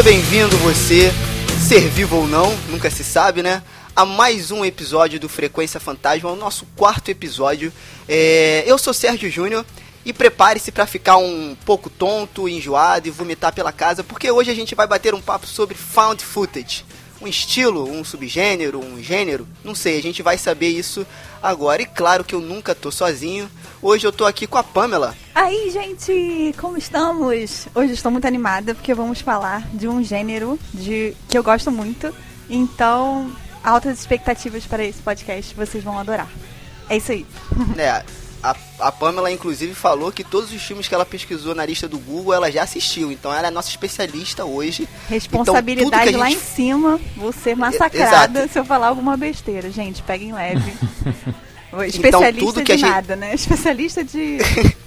Seja bem-vindo você, ser vivo ou não, nunca se sabe, né? A mais um episódio do Frequência Fantasma, o nosso quarto episódio. É, Eu sou Sérgio Júnior e prepare-se para ficar um pouco tonto, enjoado e vomitar pela casa, porque hoje a gente vai bater um papo sobre found footage. Um estilo, um subgênero, um gênero, não sei, a gente vai saber isso agora. E claro que eu nunca tô sozinho. Hoje eu tô aqui com a Pamela. Aí, gente, como estamos? Hoje estou muito animada porque vamos falar de um gênero de que eu gosto muito. Então, altas expectativas para esse podcast, vocês vão adorar. É isso aí. É, a, a Pamela, inclusive, falou que todos os filmes que ela pesquisou na lista do Google, ela já assistiu. Então, ela é nossa especialista hoje. Responsabilidade então, lá gente- em cima, vou ser massacrada exato. se eu falar alguma besteira. Gente, peguem leve. Ô, Então, Especialista tudo de que a gente- nada, né? Especialista de.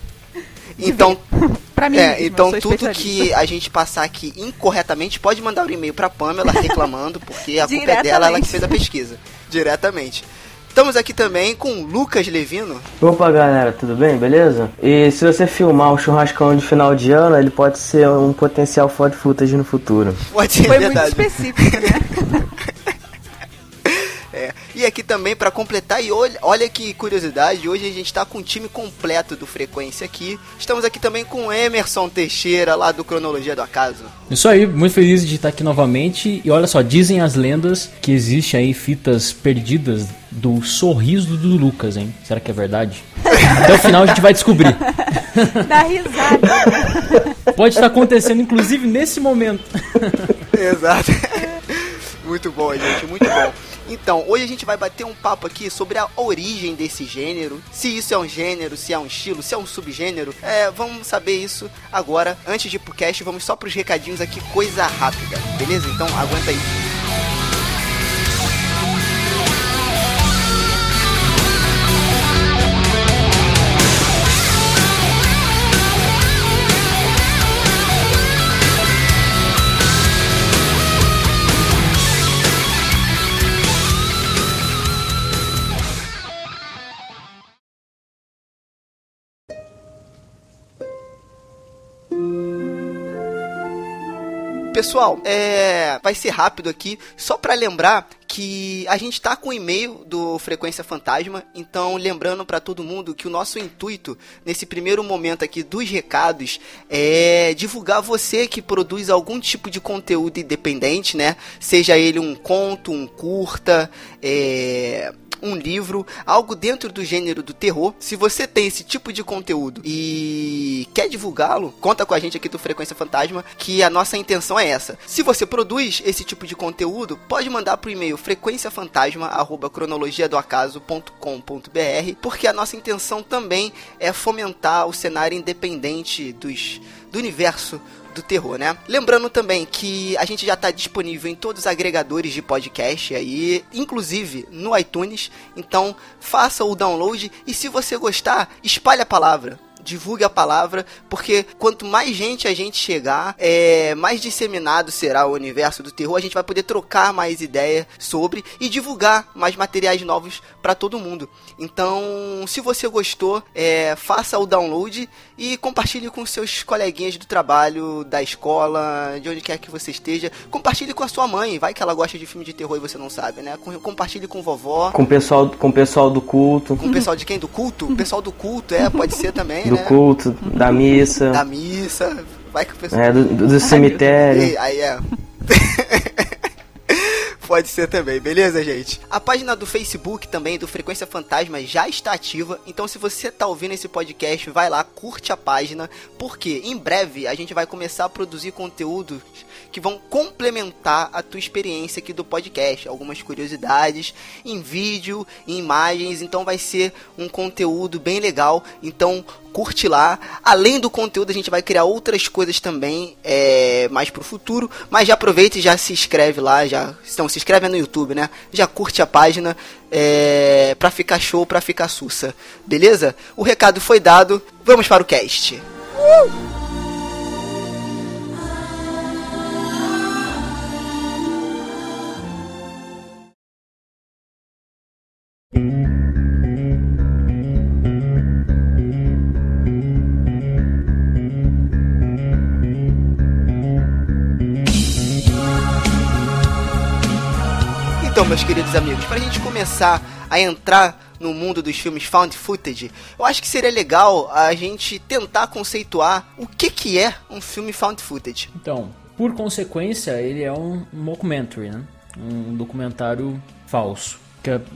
Então, pra mim, é, mesma, então tudo especialista. que a gente passar aqui incorretamente, pode mandar um e-mail pra Pamela reclamando, porque a culpa é dela, ela que fez a pesquisa. Diretamente. Estamos aqui também com o Lucas Levino. Opa galera, tudo bem? Beleza? E se você filmar um churrascão de final de ano, ele pode ser um potencial foto footage no futuro. Pode ser Foi muito verdade. específico, né? Aqui também pra completar, e olha, olha que curiosidade, hoje a gente tá com o time completo do Frequência aqui. Estamos aqui também com o Emerson Teixeira, lá do Cronologia do Acaso. Isso aí, muito feliz de estar aqui novamente. E olha só, dizem as lendas que existe aí fitas perdidas do sorriso do Lucas, hein? Será que é verdade? Até o final a gente vai descobrir. Dá risada. Pode estar acontecendo, inclusive, nesse momento. Exato. muito bom, gente, muito bom. Então, hoje a gente vai bater um papo aqui sobre a origem desse gênero, se isso é um gênero, se é um estilo, se é um subgênero. É, vamos saber isso agora. Antes de ir pro cast, vamos só pros recadinhos aqui, coisa rápida, beleza? Então, aguenta aí. Pessoal, é, vai ser rápido aqui, só pra lembrar que a gente tá com o e-mail do Frequência Fantasma, então lembrando pra todo mundo que o nosso intuito nesse primeiro momento aqui dos recados é divulgar você que produz algum tipo de conteúdo independente, né? Seja ele um conto, um curta, é, um livro, algo dentro do gênero do terror. Se você tem esse tipo de conteúdo e quer divulgá-lo, conta com a gente aqui do Frequência Fantasma, que a nossa intenção é essa. Se você produz esse tipo de conteúdo, pode mandar pro e-mail frequenciafantasma@cronologiadoacaso.com.br, porque a nossa intenção também é fomentar o cenário independente dos do universo do terror, né? Lembrando também que a gente já está disponível em todos os agregadores de podcast aí, inclusive no iTunes. Então faça o download e se você gostar, espalhe a palavra. Divulgue a palavra, porque quanto mais gente a gente chegar, é, mais disseminado será o universo do terror. A gente vai poder trocar mais ideia sobre e divulgar mais materiais novos para todo mundo. Então, se você gostou, é, faça o download e compartilhe com seus coleguinhas do trabalho, da escola, de onde quer que você esteja. Compartilhe com a sua mãe, vai que ela gosta de filme de terror e você não sabe, né? Compartilhe com vovó. Com o pessoal, com pessoal do culto. Com o pessoal de quem? Do culto? O pessoal do culto, é, pode ser também, do né? culto, da missa. Da missa. Vai que o pessoal. É, do, do cemitério. Aí é. Pode ser também, beleza, gente? A página do Facebook também, do Frequência Fantasma, já está ativa. Então, se você está ouvindo esse podcast, vai lá, curte a página, porque em breve a gente vai começar a produzir conteúdos que vão complementar a tua experiência aqui do podcast. Algumas curiosidades em vídeo, em imagens. Então, vai ser um conteúdo bem legal. Então, curte lá. Além do conteúdo, a gente vai criar outras coisas também é, mais pro futuro. Mas já aproveita e já se inscreve lá. Já, então, se inscreve no YouTube, né? Já curte a página é, pra ficar show, pra ficar sussa. Beleza? O recado foi dado. Vamos para o cast. Uh! Meus queridos amigos, para a gente começar a entrar no mundo dos filmes found footage, eu acho que seria legal a gente tentar conceituar o que, que é um filme found footage. Então, por consequência, ele é um mockumentary, né? Um documentário falso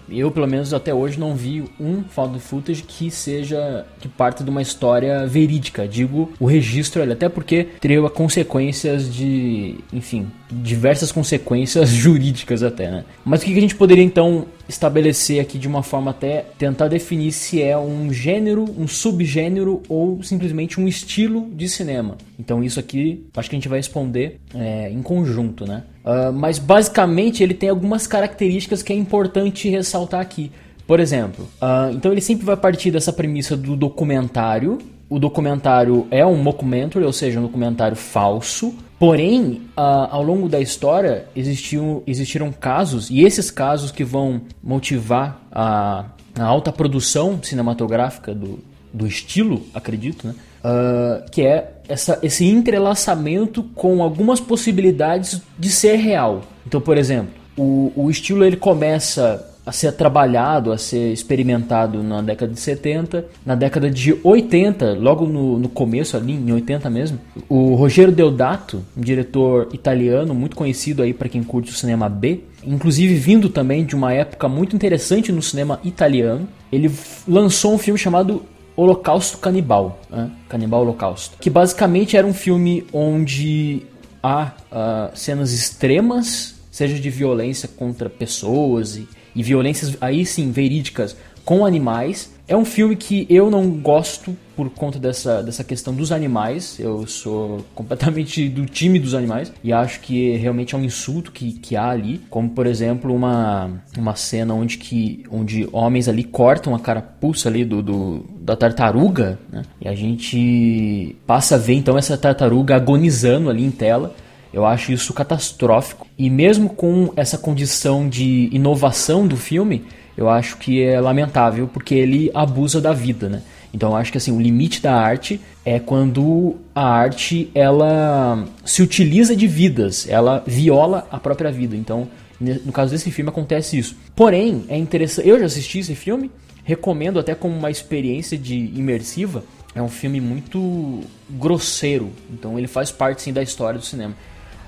eu pelo menos até hoje não vi um found footage que seja que parte de uma história verídica, digo o registro ali, até porque teria consequências de, enfim, diversas consequências jurídicas até, né? Mas o que a gente poderia então estabelecer aqui de uma forma até tentar definir se é um gênero, um subgênero ou simplesmente um estilo de cinema. Então isso aqui acho que a gente vai responder é, em conjunto, né? Uh, mas basicamente ele tem algumas características que é importante ressaltar aqui. Por exemplo, uh, então ele sempre vai partir dessa premissa do documentário. O documentário é um mockumentary, ou seja, um documentário falso. Porém, uh, ao longo da história existiam, existiram casos, e esses casos que vão motivar a, a alta produção cinematográfica do, do estilo, acredito, né? Uh, que é essa, esse entrelaçamento com algumas possibilidades de ser real. Então, por exemplo, o, o estilo ele começa a ser trabalhado, a ser experimentado na década de 70. Na década de 80, logo no, no começo ali, em 80 mesmo, o Rogério Deodato, um diretor italiano muito conhecido aí para quem curte o cinema B, inclusive vindo também de uma época muito interessante no cinema italiano, ele lançou um filme chamado Holocausto Canibal, né? Canibal Holocausto, que basicamente era um filme onde há uh, cenas extremas, seja de violência contra pessoas e, e violências aí sim verídicas com animais. É um filme que eu não gosto por conta dessa, dessa questão dos animais. Eu sou completamente do time dos animais e acho que realmente é um insulto que, que há ali. Como, por exemplo, uma, uma cena onde, que, onde homens ali cortam a carapuça ali do, do da tartaruga né? e a gente passa a ver então essa tartaruga agonizando ali em tela. Eu acho isso catastrófico. E mesmo com essa condição de inovação do filme, eu acho que é lamentável porque ele abusa da vida, né? Então eu acho que assim, o limite da arte é quando a arte ela se utiliza de vidas, ela viola a própria vida. Então, no caso desse filme acontece isso. Porém, é interessante, eu já assisti esse filme, recomendo até como uma experiência de imersiva. É um filme muito grosseiro, então ele faz parte sim da história do cinema.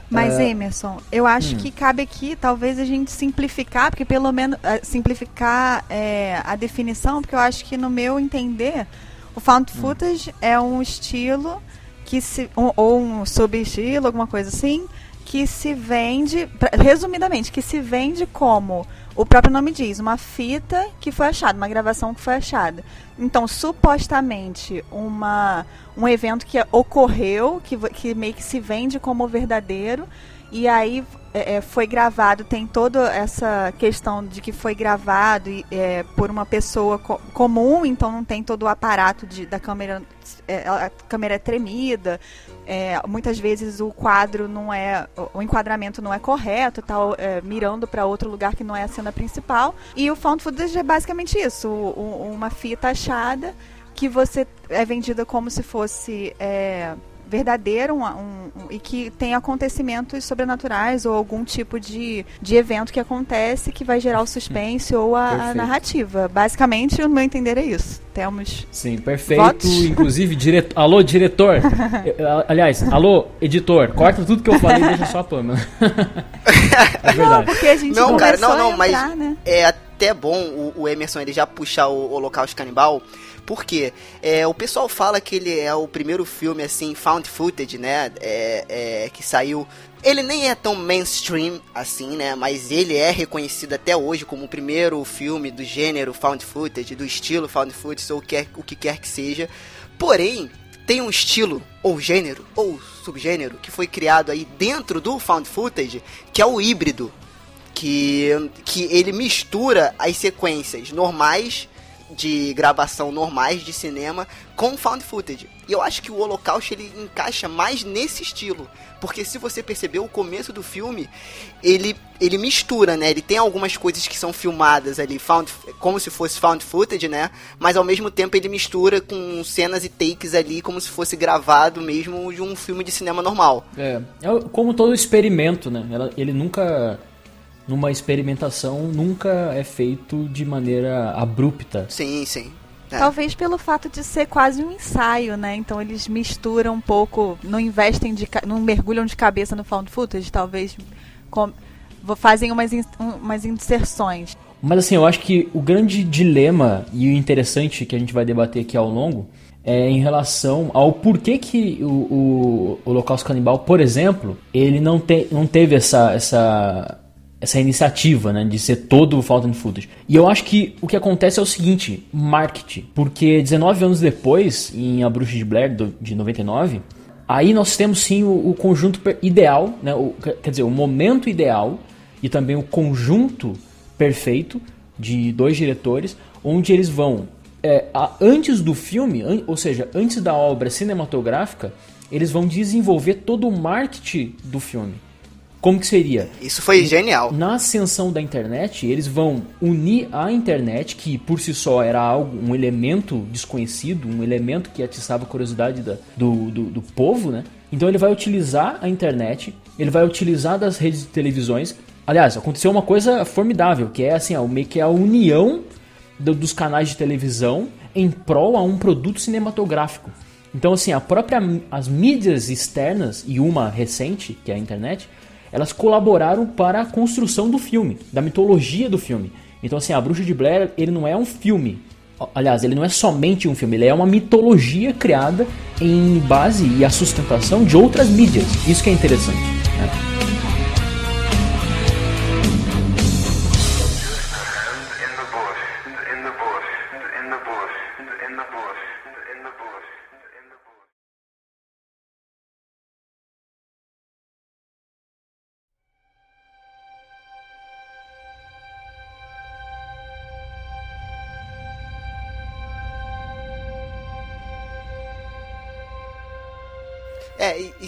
Mas, uh, Emerson, eu acho hum. que cabe aqui, talvez, a gente simplificar, porque pelo menos uh, simplificar é, a definição, porque eu acho que, no meu entender, o found hum. footage hum. é um estilo que se. Um, ou um subestilo, alguma coisa assim, que se vende, resumidamente, que se vende como o próprio nome diz, uma fita que foi achada, uma gravação que foi achada. Então, supostamente, uma, um evento que ocorreu, que, que meio que se vende como verdadeiro, E aí é, é, foi gravado, tem toda essa questão de que foi gravado é, por uma pessoa co comum, então não tem todo o aparato de, da câmera, é, a câmera é tremida, é, muitas vezes o quadro não é, o enquadramento não é correto, tá mirando para outro lugar que não é a cena principal. E o found footage é basicamente isso, o, uma fita achada que você é vendida como se fosse verdadeiro um, um, e que tem acontecimentos sobrenaturais ou algum tipo de, de evento que acontece que vai gerar o suspense ou a, a, narrativa. Basicamente, o meu entender é isso. Temos. Sim, perfeito. Votos? Inclusive, diretor. Alô, diretor! Aliás, alô, editor, corta tudo que eu falei e deixa só a Pamela. é verdade. Não, porque a gente não, cara, não, não, entrar, mas né? é até bom o, o Emerson ele já puxar o Holocausto Canibal porque é, o pessoal fala que ele é o primeiro filme, assim, found footage, né? É, é, que saiu ele nem é tão mainstream assim, né? Mas ele é reconhecido até hoje como o primeiro filme do gênero found footage, do estilo found footage, ou quer, o que quer que seja. Porém, tem um estilo, ou gênero, ou subgênero, que foi criado aí dentro do found footage, que é o híbrido. Que, que ele mistura as sequências normais de gravação normais de cinema com found footage. E eu acho que o Holocausto ele encaixa mais nesse estilo, porque se você perceber o começo do filme, ele ele mistura, né? Ele tem algumas coisas que são filmadas ali, found, como se fosse found footage, né? Mas ao mesmo tempo ele mistura com cenas e takes ali como se fosse gravado mesmo de um filme de cinema normal. É, é como todo experimento, né? Ele nunca numa experimentação nunca é feito de maneira abrupta. Sim, sim. É. Talvez pelo fato de ser quase um ensaio, né? Então eles misturam um pouco, não investem de, não mergulham de cabeça no found footage, talvez com, fazem umas, in, umas inserções. Mas assim, eu acho que o grande dilema e o interessante que a gente vai debater aqui ao longo é em relação ao porquê que o, o, o Holocausto Canibal, por exemplo, ele não, te, não teve essa, essa essa iniciativa, né, de ser todo o found footage. E eu acho que o que acontece é o seguinte, marketing, porque 19 anos depois, em A Bruxa de Blair de 99, aí nós temos sim o, o conjunto ideal, né, o, quer dizer, o momento ideal e também o conjunto perfeito de dois diretores, onde eles vão é, a, antes do filme, an, ou seja, antes da obra cinematográfica, eles vão desenvolver todo o marketing do filme. Como que seria? Isso foi genial. Na ascensão da internet, eles vão unir a internet, que por si só era algo, um elemento desconhecido, um elemento que atiçava a curiosidade da, do, do, do povo, né? Então ele vai utilizar a internet, ele vai utilizar das redes de televisões. Aliás, aconteceu uma coisa formidável, que é assim, ó, meio que a união do, dos canais de televisão em prol a um produto cinematográfico. Então, assim, a própria as mídias externas e uma recente, que é a internet, elas colaboraram para a construção do filme, da mitologia do filme. Então, assim, A Bruxa de Blair, ele não é um filme. Aliás, ele não é somente um filme, ele é uma mitologia criada em base e a sustentação de outras mídias. Isso que é interessante. Né?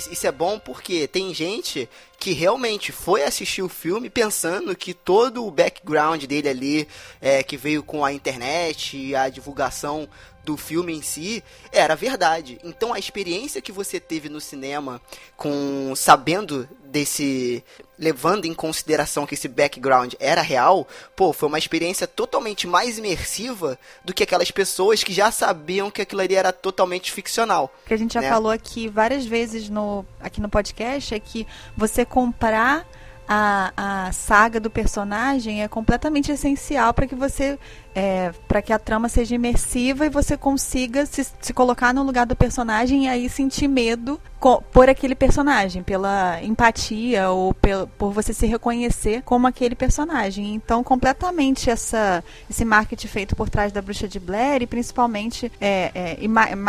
Isso é bom porque tem gente que realmente foi assistir o filme pensando que todo o background dele ali, é, que veio com a internet e a divulgação do filme em si era verdade. Então a experiência que você teve no cinema com sabendo desse levando em consideração que esse background era real, pô, foi uma experiência totalmente mais imersiva do que aquelas pessoas que já sabiam que aquilo ali era totalmente ficcional. O que a gente já né? falou aqui várias vezes no aqui no podcast é que você comprar a, a saga do personagem é completamente essencial para que você é, para que a trama seja imersiva e você consiga se, se colocar no lugar do personagem e aí sentir medo por aquele personagem, pela empatia ou pel, por você se reconhecer como aquele personagem. Então, completamente essa, esse marketing feito por trás da Bruxa de Blair e principalmente, é, é,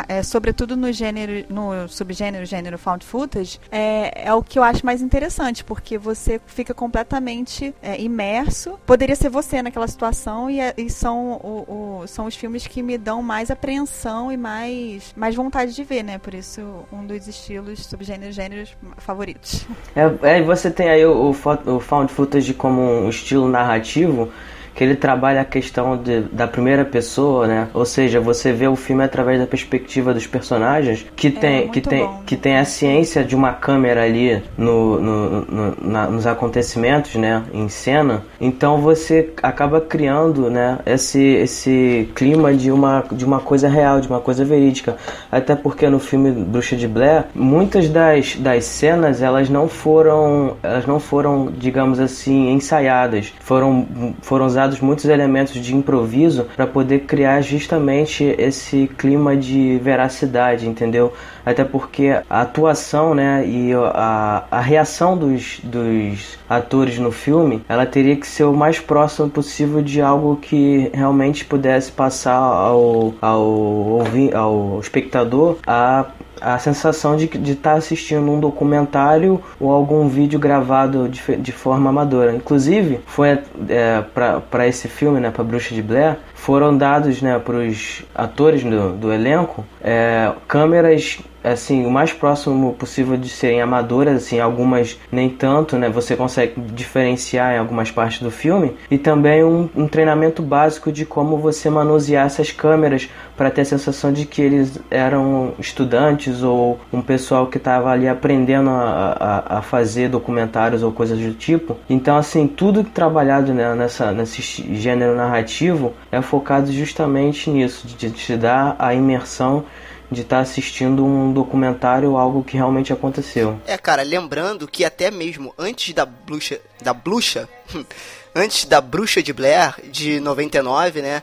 é, sobretudo no gênero, no subgênero, gênero found footage, é, é o que eu acho mais interessante, porque você fica completamente é, imerso. Poderia ser você naquela situação e, e são, o, o, são os filmes que me dão mais apreensão e mais, mais vontade de ver, né? Por isso, um dos estilos, subgêneros, gêneros favoritos. É, é você tem aí o, o, o found footage como um estilo narrativo que ele trabalha a questão de, da primeira pessoa, né? Ou seja, você vê o filme através da perspectiva dos personagens, que é, tem que tem bom. que tem a ciência de uma câmera ali no, no, no na, nos acontecimentos, né? Em cena. Então você acaba criando, né? Esse esse clima de uma de uma coisa real, de uma coisa verídica. Até porque no filme Bruxa de Blair, muitas das, das cenas elas não foram elas não foram, digamos assim, ensaiadas. Foram foram usadas usados muitos elementos de improviso para poder criar justamente esse clima de veracidade, entendeu? Até porque a atuação, né, e a, a reação dos, dos atores no filme, ela teria que ser o mais próximo possível de algo que realmente pudesse passar ao, ao, ao espectador a a sensação de estar tá assistindo um documentário ou algum vídeo gravado de, de forma amadora. Inclusive, foi é, para esse filme, né, para Bruxa de Blair, foram dados né, para os atores do, do elenco é, câmeras assim o mais próximo possível de serem amadoras assim algumas nem tanto né? Você consegue diferenciar em algumas partes do filme. E também um, um treinamento básico de como você manusear essas câmeras para ter a sensação de que eles eram estudantes ou um pessoal que estava ali aprendendo a, a, a, fazer documentários ou coisas do tipo. Então assim tudo trabalhado né, nessa nesse gênero narrativo é focado justamente nisso, de te dar a imersão de estar tá assistindo um documentário ou algo que realmente aconteceu. É, cara, lembrando que até mesmo antes da bruxa, da bruxa, antes da bruxa de Blair de 99, né,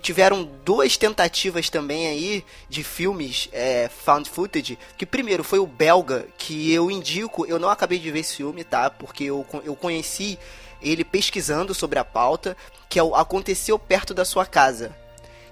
tiveram duas tentativas também aí de filmes é, found footage. Que primeiro foi o belga, que eu indico, eu não acabei de ver esse filme, tá? Porque eu, eu conheci ele pesquisando sobre a pauta, que é o Aconteceu Perto da Sua Casa.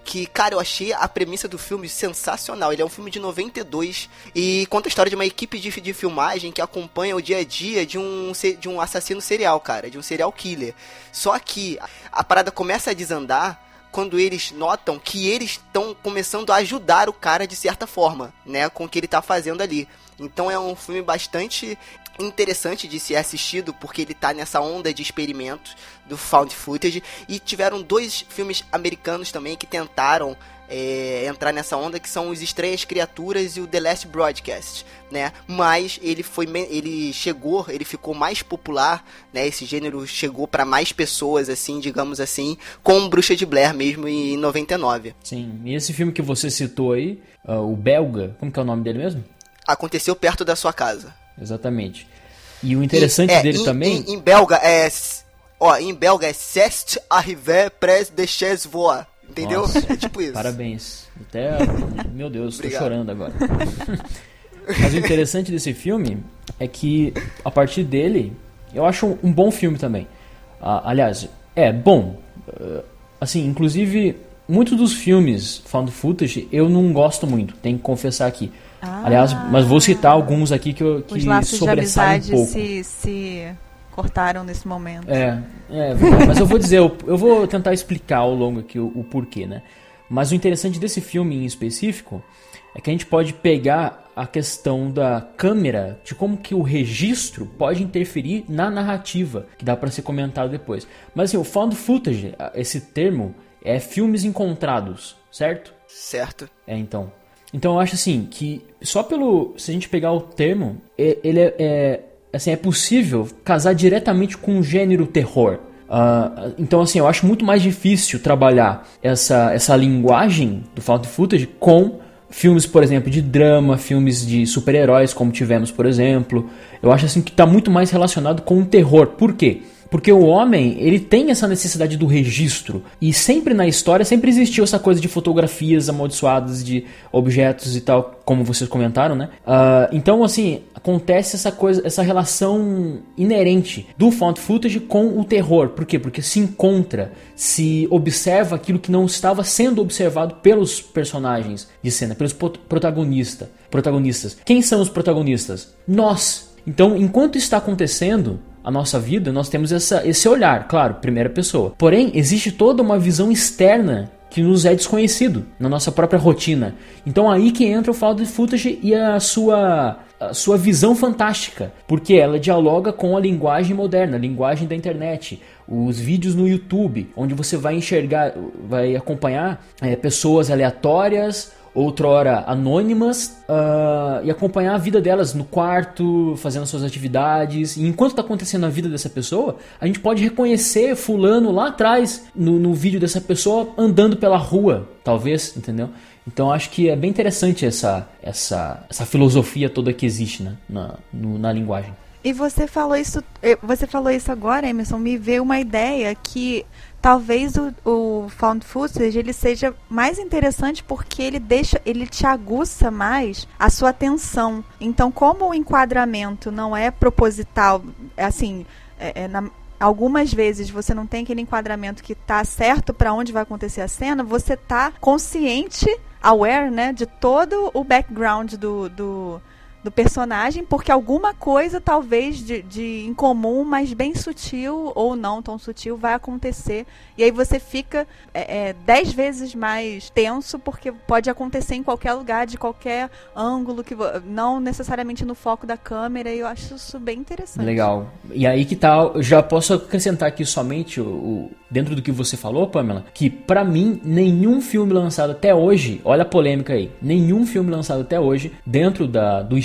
Que, cara, eu achei a premissa do filme sensacional. Ele é um filme de 92 e conta a história de uma equipe de, de filmagem que acompanha o dia a dia de um, de um assassino serial, cara, de um serial killer. Só que a parada começa a desandar quando eles notam que eles estão começando a ajudar o cara de certa forma, né, com o que ele está fazendo ali. Então é um filme bastante interessante de ser assistido porque ele tá nessa onda de experimentos do found footage e tiveram dois filmes americanos também que tentaram é, entrar nessa onda que são os Estranhas Criaturas e o The Last Broadcast, né? Mas ele foi ele chegou, ele ficou mais popular, né? Esse gênero chegou para mais pessoas assim, digamos assim, com Bruxa de Blair mesmo em 99. Sim. E esse filme que você citou aí, uh, o belga, como que é o nome dele mesmo? Aconteceu perto da sua casa. Exatamente. E o interessante é, dele em, também. Em, em, belga é. Ó, em belga é Cest arrivé près de chez voix. Entendeu? Nossa, é tipo isso. Parabéns. Até. Meu Deus, estou chorando agora. Mas o interessante desse filme é que, a partir dele, eu acho um bom filme também. Ah, aliás, é bom. Uh, assim, inclusive, muitos dos filmes found footage eu não gosto muito, tenho que confessar aqui. Ah. Aliás, mas vou citar alguns aqui que, eu, que Os laços sobressaem de amizade um pouco. Se, se cortaram nesse momento. É, é mas eu vou dizer, eu, eu, vou tentar explicar ao longo aqui o, o porquê, né? Mas o interessante desse filme em específico é que a gente pode pegar a questão da câmera, de como que o registro pode interferir na narrativa, que dá para ser comentado depois. Mas assim, o found footage, esse termo, é filmes encontrados, certo? Certo. É, então. Então eu acho assim que só pelo se a gente pegar o termo, ele é, é assim é possível casar diretamente com o gênero terror. Uh, então assim eu acho muito mais difícil trabalhar essa essa linguagem do found footage com filmes, por exemplo, de drama, filmes de super-heróis, como tivemos, por exemplo. Eu acho assim que está muito mais relacionado com o terror. Por quê? Porque o homem, ele tem essa necessidade do registro. E sempre na história, sempre existiu essa coisa de fotografias amaldiçoadas de objetos e tal, como vocês comentaram, né? Uh, então, assim, acontece essa coisa, essa relação inerente do found footage com o terror. Por quê? Porque se encontra, se observa aquilo que não estava sendo observado pelos personagens de cena, pelos protagonista, protagonistas. Quem são os protagonistas? Nós. Então, enquanto está acontecendo, a nossa vida, nós temos essa, esse olhar, claro, primeira pessoa. Porém, existe toda uma visão externa que nos é desconhecido na nossa própria rotina. Então aí que entra o found footage e a sua a sua visão fantástica, porque ela dialoga com a linguagem moderna, a linguagem da internet, os vídeos no YouTube, onde você vai enxergar, vai acompanhar é, pessoas aleatórias outrora anônimas, uh, e acompanhar a vida delas no quarto, fazendo suas atividades. E enquanto está acontecendo a vida dessa pessoa, a gente pode reconhecer fulano lá atrás, no, no vídeo dessa pessoa, andando pela rua, talvez, entendeu? Então acho que é bem interessante essa, essa, essa filosofia toda que existe né, na, no, na linguagem. E você falou isso, eh, você falou isso agora, Emerson, me veio uma ideia que talvez o, o found footage ele seja mais interessante porque ele deixa, ele te aguça mais a sua atenção. Então, como o enquadramento não é proposital, assim, é, é na, algumas vezes você não tem aquele enquadramento que está certo para onde vai acontecer a cena, você está consciente, aware, né, de todo o background do, do do personagem, porque alguma coisa, talvez, de, de incomum, mas bem sutil ou não tão sutil, vai acontecer. E aí você fica é, é, dez vezes mais tenso, porque pode acontecer em qualquer lugar, de qualquer ângulo, que não necessariamente no foco da câmera, e eu acho isso bem interessante. Legal. E aí que tal, tá, já posso acrescentar aqui somente o, o dentro do que você falou, Pamela, que para mim nenhum filme lançado até hoje, olha a polêmica aí, nenhum filme lançado até hoje dentro da, do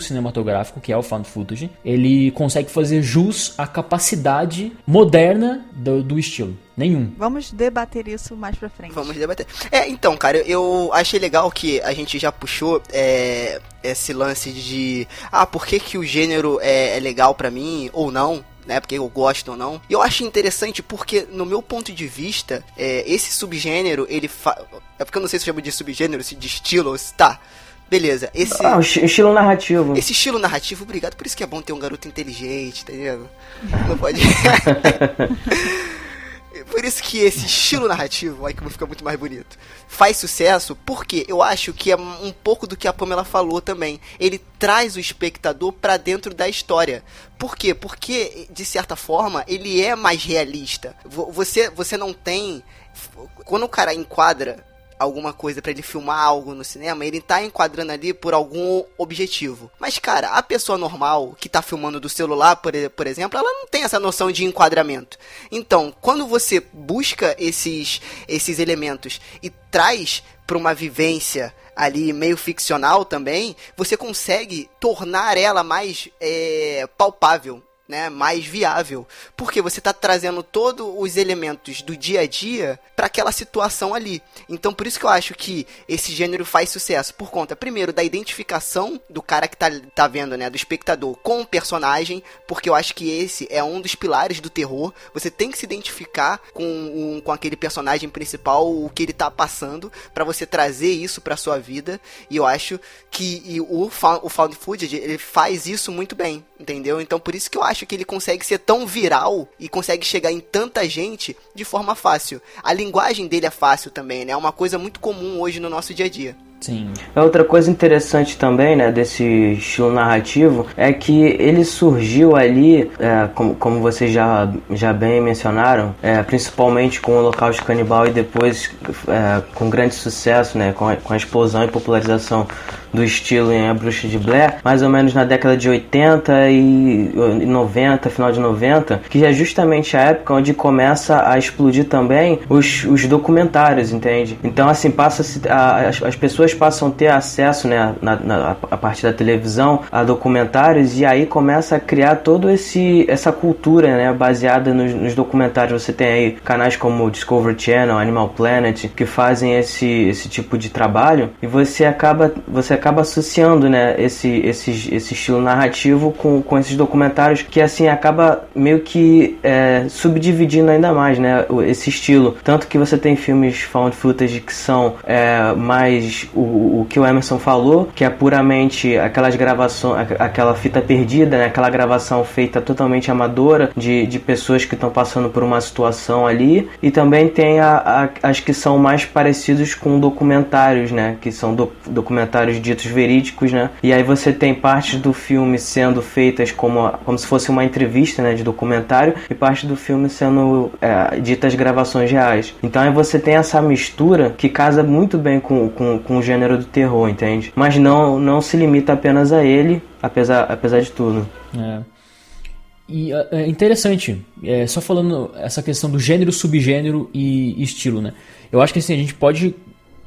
cinematográfico que é o found footage, ele consegue fazer jus à capacidade moderna do, do estilo. Nenhum. Vamos debater isso mais pra frente. Vamos debater. É, então, cara, eu achei legal que a gente já puxou é, esse lance de. Ah, por que, que o gênero é, é legal para mim ou não? né? Porque eu gosto ou não. E eu acho interessante porque, no meu ponto de vista, é, esse subgênero, ele fa... É porque eu não sei se chama de subgênero, se de estilo, ou se tá. Beleza, esse. Ah, o estilo narrativo. Esse estilo narrativo, obrigado. Por isso que é bom ter um garoto inteligente, tá ligado? Não pode. Por isso que esse estilo narrativo, olha como fica muito mais bonito, faz sucesso, porque eu acho que é um pouco do que a Pamela falou também. Ele traz o espectador para dentro da história. Por quê? Porque, de certa forma, ele é mais realista. Você, você não tem. Quando o cara enquadra alguma coisa para ele filmar algo no cinema, ele tá enquadrando ali por algum objetivo. Mas, cara, a pessoa normal que tá filmando do celular, por, por exemplo, ela não tem essa noção de enquadramento. Então, quando você busca esses, esses elementos e traz para uma vivência ali meio ficcional também, você consegue tornar ela mais é, palpável né, mais viável, porque você está trazendo todos os elementos do dia a dia para aquela situação ali. Então, por isso que eu acho que esse gênero faz sucesso por conta, primeiro, da identificação do cara que tá, tá vendo, né, do espectador com o personagem, porque eu acho que esse é um dos pilares do terror. Você tem que se identificar com, um, com aquele personagem principal, o que ele tá passando, para você trazer isso para sua vida. E eu acho que o, o Found Footage ele faz isso muito bem, entendeu? Então, por isso que eu acho acho que ele consegue ser tão viral e consegue chegar em tanta gente de forma fácil. A linguagem dele é fácil também, né? É uma coisa muito comum hoje no nosso dia a dia. Sim. É outra coisa interessante também, né, desse estilo narrativo, é que ele surgiu ali, é, como, como vocês já, já bem mencionaram, é, principalmente com o Holocausto Canibal e depois é, com grande sucesso, né, com a, com a explosão e popularização do estilo em A Bruxa de Blair, mais ou menos na década de 80 e 90, final de 90, que é justamente a época onde começa a explodir também os, os documentários, entende? Então, assim, passa as, as pessoas pessoas passam a ter acesso, né, na, na, a partir da televisão, a documentários e aí começa a criar todo esse essa cultura, né, baseada nos, nos documentários. Você tem aí canais como Discovery Channel, Animal Planet, que fazem esse, esse tipo de trabalho e você acaba você acaba associando, né, esse, esse, esse estilo narrativo com, com esses documentários que assim acaba meio que é, subdividindo ainda mais, né, esse estilo. Tanto que você tem filmes found footage que são é, mais o, o que o Emerson falou, que é puramente aquelas gravações, aquela fita perdida, né, aquela gravação feita totalmente amadora de, de pessoas que estão passando por uma situação ali. E também tem a, a, as que são mais parecidos com documentários, né, que são do, documentários ditos verídicos, né. E aí você tem partes do filme sendo feitas como, como se fosse uma entrevista, né, de documentário e parte do filme sendo é, ditas gravações reais. Então aí você tem essa mistura que casa muito bem com, com, com o gênero do terror, entende? Mas não, não se limita apenas a ele, apesar, apesar de tudo. É. E é, é interessante, é, só falando essa questão do gênero, subgênero e estilo, né? Eu acho que assim, a gente pode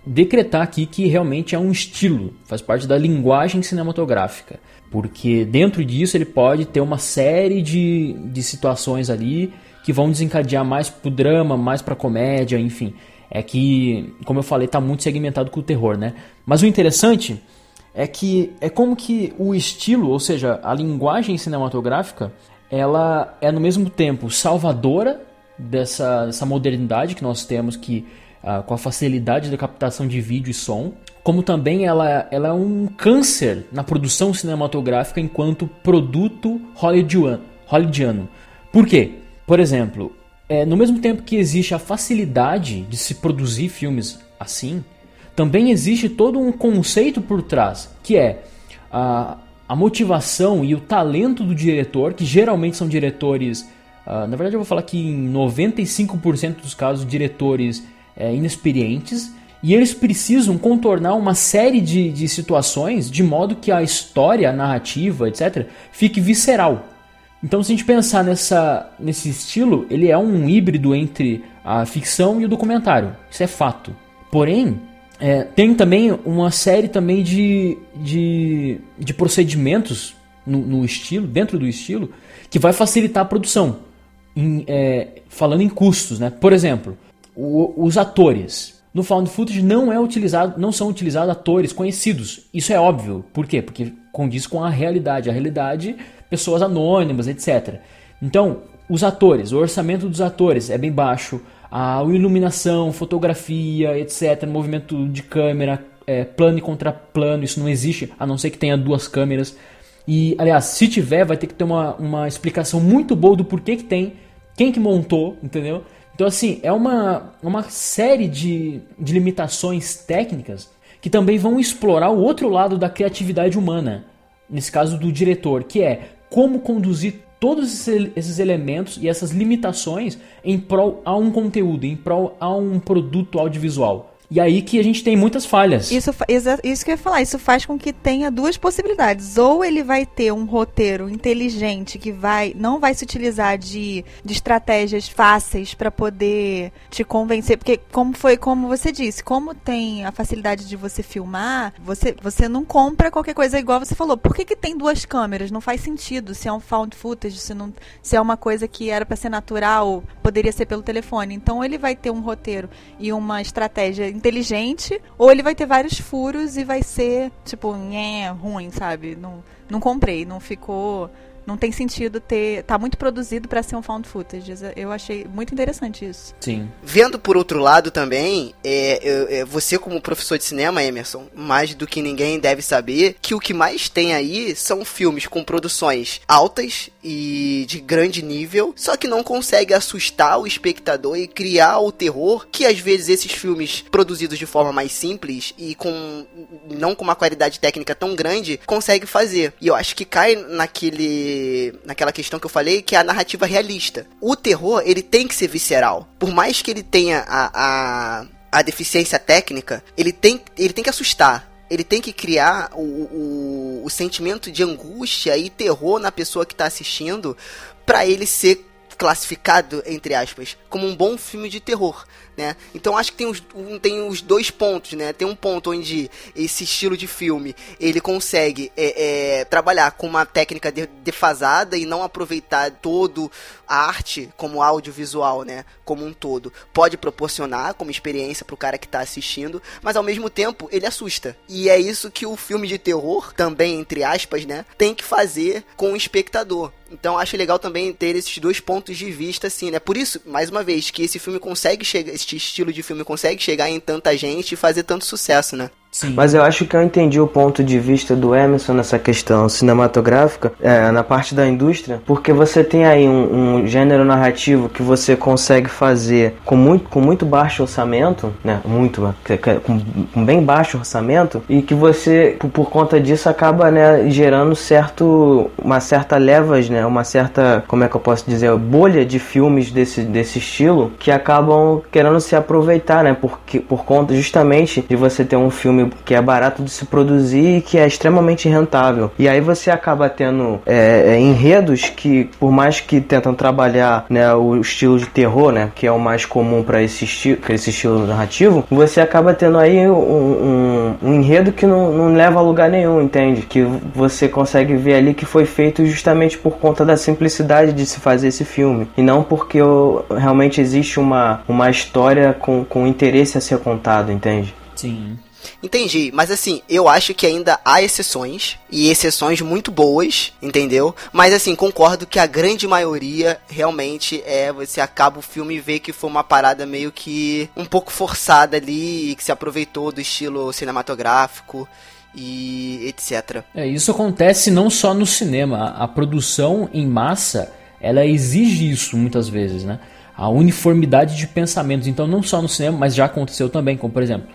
decretar aqui que realmente é um estilo, faz parte da linguagem cinematográfica. Porque dentro disso ele pode ter uma série de, de situações ali que vão desencadear mais pro drama, mais pra comédia, enfim. É que, como eu falei, tá muito segmentado com o terror, né? Mas o interessante é que é como que o estilo, ou seja, a linguagem cinematográfica, ela é no mesmo tempo salvadora dessa, dessa modernidade que nós temos que uh, com a facilidade da captação de vídeo e som, como também ela, ela é um câncer na produção cinematográfica enquanto produto hollywoodiano. Por quê? Por exemplo, é, no mesmo tempo que existe a facilidade de se produzir filmes assim, também existe todo um conceito por trás, que é a, a motivação e o talento do diretor, que geralmente são diretores, uh, na verdade eu vou falar que em 95% dos casos, diretores é, inexperientes, e eles precisam contornar uma série de, de situações de modo que a história, a narrativa, etc., fique visceral. Então, se a gente pensar nessa, nesse estilo, ele é um híbrido entre a ficção e o documentário. Isso é fato. Porém, é, tem também uma série também de, de, de procedimentos no, no, estilo, dentro do estilo, que vai facilitar a produção. Em, é, falando em custos, né? Por exemplo, o, os atores. No found footage não é utilizado, não são utilizados atores conhecidos. Isso é óbvio. Por quê? Porque condiz com a realidade. A realidade pessoas anônimas, etc. Então, os atores, o orçamento dos atores é bem baixo, a iluminação, fotografia, etc., movimento de câmera, é, plano e contra plano, isso não existe, a não ser que tenha duas câmeras. E, aliás, se tiver, vai ter que ter uma, uma explicação muito boa do porquê que tem, quem que montou, entendeu? Então, assim, é uma, uma série de, de limitações técnicas que também vão explorar o outro lado da criatividade humana, nesse caso do diretor, que é como conduzir todos esses elementos e essas limitações em prol a um conteúdo, em prol a um produto audiovisual. E aí que a gente tem muitas falhas. Isso, isso que eu ia falar, isso faz com que tenha duas possibilidades. Ou ele vai ter um roteiro inteligente que vai não vai se utilizar de, de estratégias fáceis para poder te convencer, porque como foi como você disse, como tem a facilidade de você filmar, você, você não compra qualquer coisa igual você falou. Por que, que tem duas câmeras? Não faz sentido se é um found footage, se, não, se é uma coisa que era para ser natural, poderia ser pelo telefone. Então ele vai ter um roteiro e uma estratégia inteligente, ou ele vai ter vários furos e vai ser, tipo, nhé, ruim, sabe? Não, não comprei, não ficou não tem sentido ter. tá muito produzido para ser um found footage. Eu achei muito interessante isso. Sim. Vendo por outro lado também, é, é, você como professor de cinema, Emerson, mais do que ninguém deve saber que o que mais tem aí são filmes com produções altas e de grande nível, só que não consegue assustar o espectador e criar o terror que às vezes esses filmes produzidos de forma mais simples e com não com uma qualidade técnica tão grande consegue fazer. E eu acho que cai naquele naquela questão que eu falei, que é a narrativa realista. O terror, ele tem que ser visceral. Por mais que ele tenha a, a, a deficiência técnica, ele tem, ele tem que assustar. Ele tem que criar o, o, o sentimento de angústia e terror na pessoa que está assistindo para ele ser classificado, entre aspas, como um bom filme de terror, né? Então acho que tem os, um, tem os dois pontos, né? Tem um ponto onde esse estilo de filme ele consegue é, é, trabalhar com uma técnica de, defasada e não aproveitar todo a arte como audiovisual, né? Como um todo. Pode proporcionar como experiência para o cara que está assistindo, mas ao mesmo tempo ele assusta. E é isso que o filme de terror, também entre aspas, né? Tem que fazer com o espectador. Então acho legal também ter esses dois pontos de vista, assim, né? Por isso, mais uma vez, que esse filme consegue chegar, este estilo de filme consegue chegar em tanta gente e fazer tanto sucesso, né? Sim. Mas eu acho que eu entendi o ponto de vista do Emerson nessa questão cinematográfica, é, na parte da indústria, porque você tem aí um, um, gênero narrativo que você consegue fazer com muito, com muito baixo orçamento, né? Muito, com, com bem baixo orçamento, e que você, por, por, conta disso, acaba né, gerando certo, uma certa levas, né? Uma certa, como é que eu posso dizer, bolha de filmes desse, desse estilo que acabam querendo se aproveitar, né? Porque, por conta justamente de você ter um filme que é barato de se produzir e que é extremamente rentável. E aí você acaba tendo é, é, enredos que, por mais que tentam trabalhar né, o estilo de terror, né, que é o mais comum para esse, esti esse estilo narrativo, você acaba tendo aí um, um, um enredo que não, não leva a lugar nenhum, entende? Que você consegue ver ali que foi feito justamente por conta da simplicidade de se fazer esse filme e não porque realmente existe uma, uma história com, com interesse a ser contado, entende? Sim. Entendi, mas assim, eu acho que ainda há exceções, e exceções muito boas, entendeu? Mas assim, concordo que a grande maioria realmente é você acaba o filme e vê que foi uma parada meio que um pouco forçada ali, que se aproveitou do estilo cinematográfico e etc. É, isso acontece não só no cinema, a produção em massa, ela exige isso muitas vezes, né? A uniformidade de pensamentos, então não só no cinema, mas já aconteceu também, como por exemplo,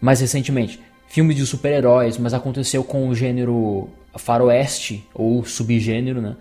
mais recentemente, filme de super-heróis, mas aconteceu com o gênero faroeste ou subgênero, né?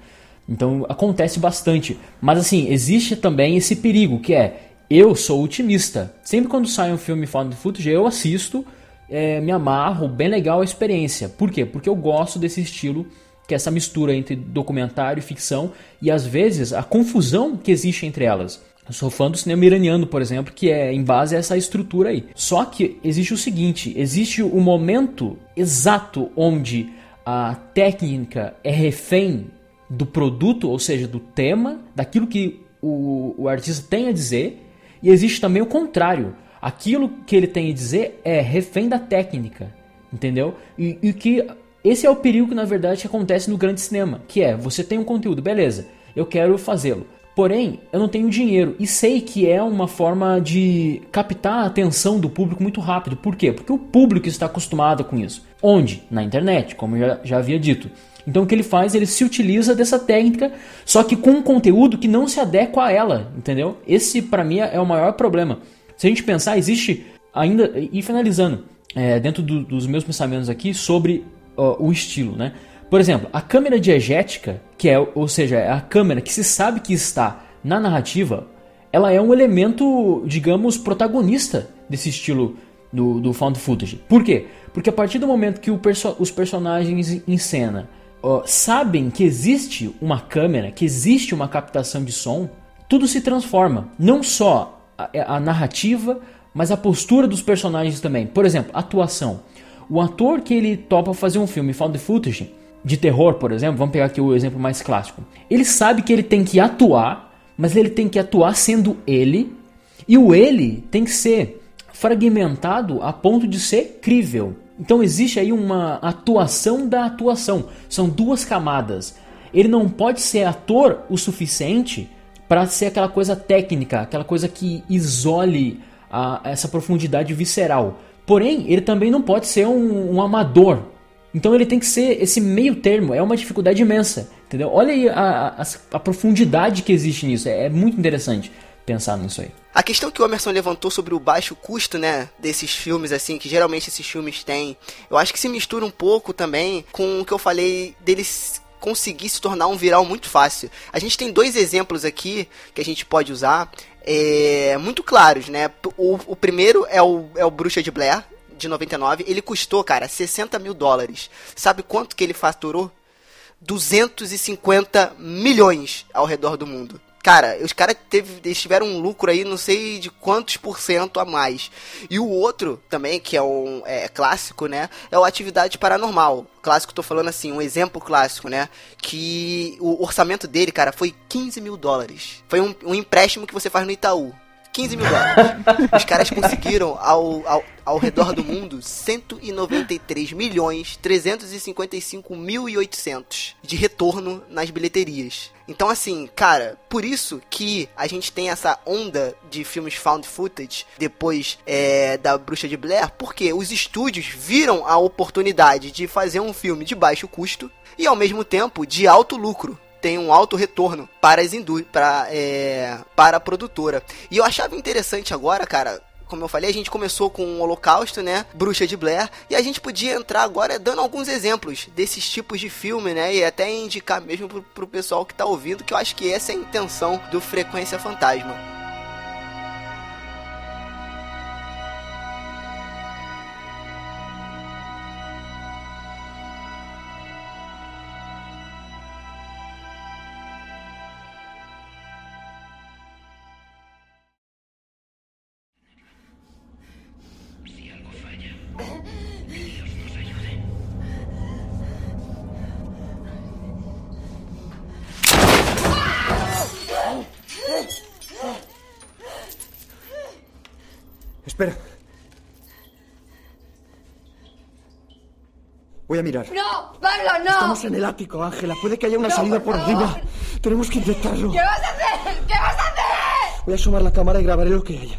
Então acontece bastante. Mas assim, existe também esse perigo que é eu sou otimista. Sempre quando sai um filme found footage, eu assisto, é, me amarro, bem legal a experiência. Por quê? Porque eu gosto desse estilo, que é essa mistura entre documentário e ficção, e às vezes a confusão que existe entre elas. Eu sou fã do cinema iraniano, por exemplo, que é em base a essa estrutura aí. Só que existe o seguinte: existe o momento exato onde a técnica é refém do produto, ou seja, do tema, daquilo que o, o artista tem a dizer, e existe também o contrário. Aquilo que ele tem a dizer é refém da técnica, entendeu? E, e que esse é o perigo que na verdade acontece no grande cinema, que é você tem um conteúdo, beleza? Eu quero fazê-lo. Porém, eu não tenho dinheiro e sei que é uma forma de captar a atenção do público muito rápido. Por quê? Porque o público está acostumado com isso. Onde? Na internet, como eu já, já havia dito. Então o que ele faz? Ele se utiliza dessa técnica, só que com um conteúdo que não se adequa a ela, entendeu? Esse para mim é o maior problema. Se a gente pensar, existe ainda e finalizando é, dentro do, dos meus pensamentos aqui sobre o estilo, né? Por exemplo, a câmera diegética, que é, ou seja, é a câmera que se sabe que está na narrativa, ela é um elemento, digamos, protagonista desse estilo do, do found footage. Por quê? Porque a partir do momento que perso os personagens em cena ó, sabem que existe uma câmera, que existe uma captação de som, tudo se transforma. Não só a, a narrativa, mas a postura dos personagens também. Por exemplo, atuação. O ator que ele topa fazer um filme found footage, de terror, por exemplo, vamos pegar aqui o exemplo mais clássico. Ele sabe que ele tem que atuar, mas ele tem que atuar sendo ele, e o ele tem que ser fragmentado a ponto de ser crível. Então existe aí uma atuação da atuação. São duas camadas. Ele não pode ser ator o suficiente para ser aquela coisa técnica, aquela coisa que isole a, essa profundidade visceral. Porém, ele também não pode ser um, um amador então ele tem que ser esse meio termo, é uma dificuldade imensa, entendeu? Olha aí a, a, a profundidade que existe nisso, é, é, muito interessante pensar nisso aí. A questão que o Emerson levantou sobre o baixo custo, né, desses filmes, assim, que geralmente esses filmes têm, eu acho que se mistura um pouco também com o que eu falei deles conseguir se tornar um viral muito fácil. A gente tem dois exemplos aqui que a gente pode usar, é, muito claros, né? O, o primeiro é o, é o Bruxa de Blair, de 99, ele custou, cara, 60 mil dólares. Sabe quanto que ele faturou? 250 milhões ao redor do mundo. Cara, os caras tiveram um lucro aí, não sei de quantos por cento a mais. E o outro também, que é um é, clássico, né? É o Atividade Paranormal. Clássico, tô falando assim, um exemplo clássico, né? Que o orçamento dele, cara, foi 15 mil dólares. Foi um, um empréstimo que você faz no Itaú. 15 mil dólares. Os caras conseguiram, ao, ao, ao redor do mundo, 193 milhões 355 mil e 800 de retorno nas bilheterias. Então, assim, cara, por isso que a gente tem essa onda de filmes found footage depois é, da Bruxa de Blair, porque os estúdios viram a oportunidade de fazer um filme de baixo custo e ao mesmo tempo de alto lucro tem um alto retorno para as para, é, para a produtora. E eu achava interessante agora, cara, como eu falei, a gente começou com o Holocausto, né? Bruxa de Blair. E a gente podia entrar agora dando alguns exemplos desses tipos de filme, né? E até indicar mesmo pro, pro pessoal que tá ouvindo, que eu acho que essa é a intenção do Frequência Fantasma. Voy a mirar. No, Pablo, no. Estamos en el ático, Ángela. Puede que haya una salida por, arriba. Tenemos que intentarlo. ¿Qué vas a hacer? ¿Qué vas a hacer? Voy a asomar la cámara y grabaré lo que haya.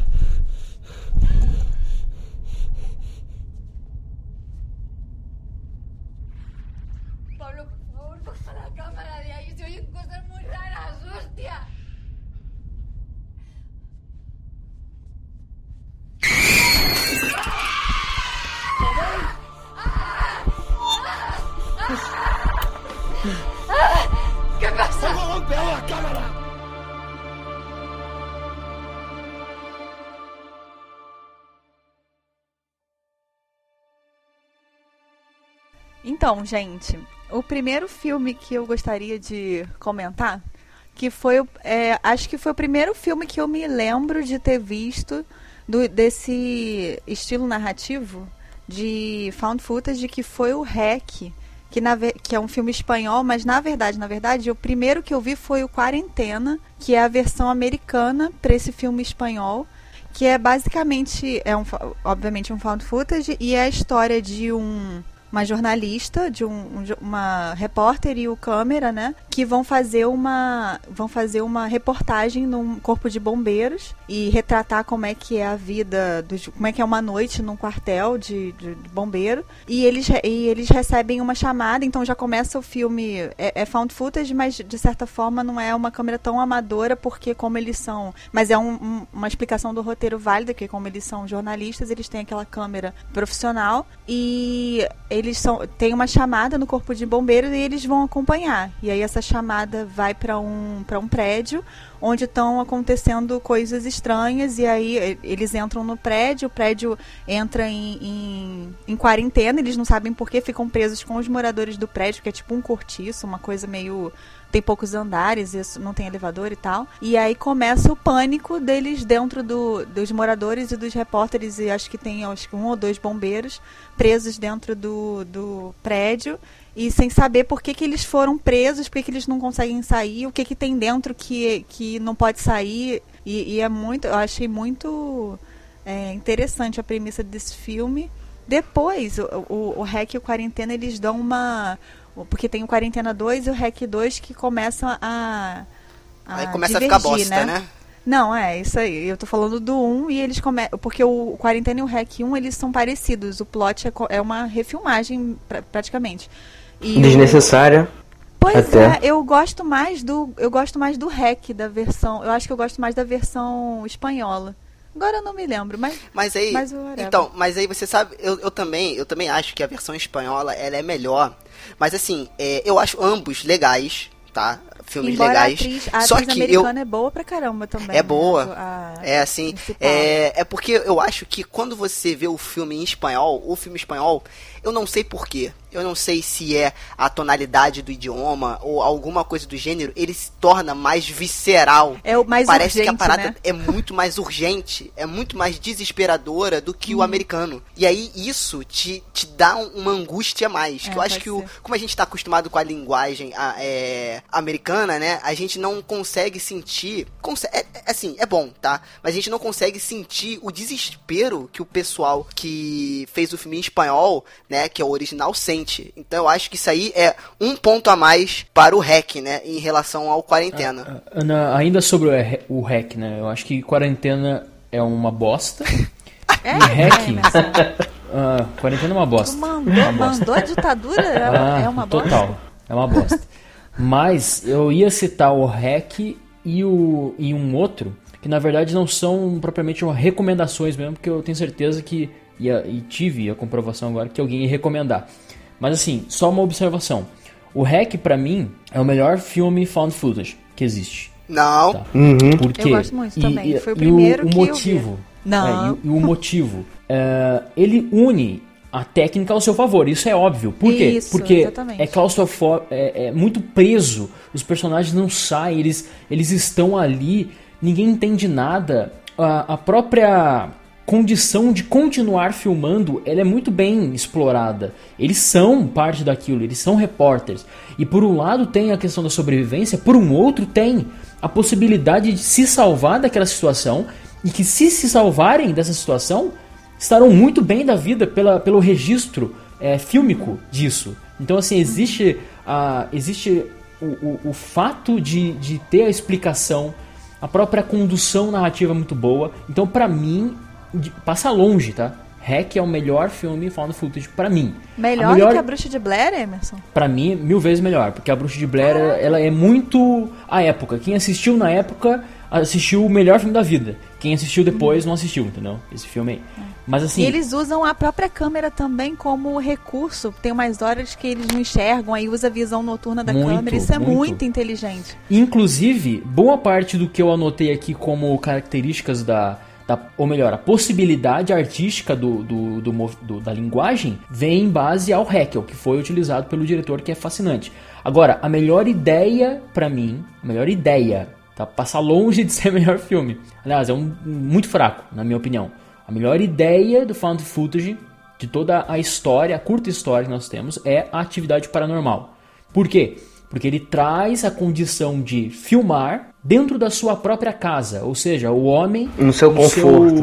Então, gente, o primeiro filme que eu gostaria de comentar, que foi, é, acho que foi o primeiro filme que eu me lembro de ter visto do, desse estilo narrativo de found footage, que foi o Hack, que, na, que é um filme espanhol, mas na verdade, na verdade, o primeiro que eu vi foi o Quarentena, que é a versão americana para esse filme espanhol, que é basicamente, é um, obviamente um found footage, e é a história de um uma jornalista, de um, uma repórter e o câmera, né? Que vão fazer uma vão fazer uma reportagem num corpo de bombeiros e retratar como é que é a vida, dos, como é que é uma noite num quartel de, de, de bombeiro. E eles, e eles recebem uma chamada, então já começa o filme. É, é, found footage, mas de certa forma não é uma câmera tão amadora, porque como eles são. Mas é um, um, uma explicação do roteiro válida, que como eles são jornalistas, eles têm aquela câmera profissional e eles são tem uma chamada no corpo de bombeiros e eles vão acompanhar. E aí essa chamada vai para um para um prédio onde estão acontecendo coisas estranhas e aí eles entram no prédio, o prédio entra em, em, em quarentena, eles não sabem por que ficam presos com os moradores do prédio, que é tipo um cortiço, uma coisa meio tem poucos andares, isso não tem elevador e tal. E aí começa o pânico deles dentro do, dos moradores e dos repórteres, e acho que tem acho que um ou dois bombeiros presos dentro do, do prédio e sem saber por que, que eles foram presos, por que, que eles não conseguem sair, o que, que tem dentro que, que não pode sair. E, e é muito, eu achei muito é, interessante a premissa desse filme. Depois, o, o, o REC e o Quarentena, eles dão uma. Porque tem o Quarentena 2 e o REC 2 que começam a. a aí começa divergir, a ficar bosta, né? né? Não, é isso aí. Eu tô falando do 1 e eles começam. Porque o Quarentena e o REC 1 eles são parecidos. O plot é, é uma refilmagem, pra, praticamente. E Desnecessária. O... Pois Até. é, eu gosto mais do. Eu gosto mais do REC da versão. Eu acho que eu gosto mais da versão espanhola. Agora eu não me lembro, mas. Mas aí. Mas então, mas aí você sabe, eu, eu também, eu também acho que a versão espanhola ela é melhor. Mas assim, é, eu acho ambos legais, tá? Filmes Embora legais. A atriz, a Só atriz que americana eu... é boa pra caramba também. É boa. Né? A, é assim. É, é porque eu acho que quando você vê o filme em espanhol, o filme espanhol, Eu não sei porquê. Eu não sei se é a tonalidade do idioma ou alguma coisa do gênero, ele se torna mais visceral. É o mais Parece urgente, que a parada né? é muito mais urgente, é muito mais desesperadora do que o Uhum. americano. E aí isso te, te dá um- uma angústia a mais. É, que eu acho que, o, como a gente tá acostumado com a linguagem a- é, americana, né? A gente não consegue sentir. conse- é, é, assim, é bom, tá? Mas a gente não consegue sentir o desespero que o pessoal que fez o filme em espanhol, né? Que é o original, sente. Então eu acho que isso aí é um ponto a mais para o REC, né? Em relação ao quarentena. Ana, ainda sobre o, re- o hack, né? Eu acho que quarentena é uma bosta. É, E hack? é, Emerson. Ah, quarentena é uma Tu bosta. mandou, É uma bosta. mandou a ditadura? É, Ah, é uma bosta? total. É uma bosta. Mas eu ia citar o REC e, o, e um outro, que na verdade não são propriamente recomendações mesmo, porque eu tenho certeza que, e, e tive a comprovação agora, que alguém ia recomendar. Mas assim, só uma observação. O REC, pra mim, é o melhor filme found footage que existe. Não. Tá. Uhum. Por quê? Eu gosto muito também. Foi o e primeiro o, que eu vi. motivo. Não. é, e, e o motivo. é, ele une a técnica ao seu favor. Isso é óbvio. Por quê? Isso, Porque exatamente. é claustrofóbico, é, é muito preso. Os personagens não saem, eles, eles estão ali, ninguém entende nada. A, a própria condição de continuar filmando, ela é muito bem explorada. Eles são parte daquilo, eles são repórteres. E por um lado tem a questão da sobrevivência, por um outro tem a possibilidade de se salvar daquela situação e que se se salvarem dessa situação, estarão muito bem da vida pela, pelo registro é, fílmico disso. Então, assim, existe, a, existe o, o, o fato de, de ter a explicação, a própria condução narrativa é muito boa. Então, pra mim, de- passa longe, tá? Hack é o melhor filme found footage pra mim. Melhor, melhor do que a Bruxa de Blair, Emerson? Pra mim, mil vezes melhor, porque a Bruxa de Blair, ela, ela é muito a época. Quem assistiu na época, assistiu o melhor filme da vida. Quem assistiu depois, não assistiu, entendeu? Esse filme aí. Mas assim, E eles usam a própria câmera também como recurso. Tem umas horas que eles não enxergam, aí usa a visão noturna da Muito, câmera. Isso é muito. muito inteligente. Inclusive, boa parte do que eu anotei aqui como características da. Da ou melhor, a possibilidade artística do, do, do do- da linguagem vem em base ao Heckel, que foi utilizado pelo diretor, que é fascinante. Agora, a melhor ideia, pra mim, a melhor ideia, tá? Passar longe de ser o melhor filme. Aliás, é um muito fraco, na minha opinião. A melhor ideia do found footage, de toda a história, a curta história que nós temos, é a atividade paranormal. Por quê? Porque ele traz a condição de filmar dentro da sua própria casa, ou seja, o homem No seu conforto.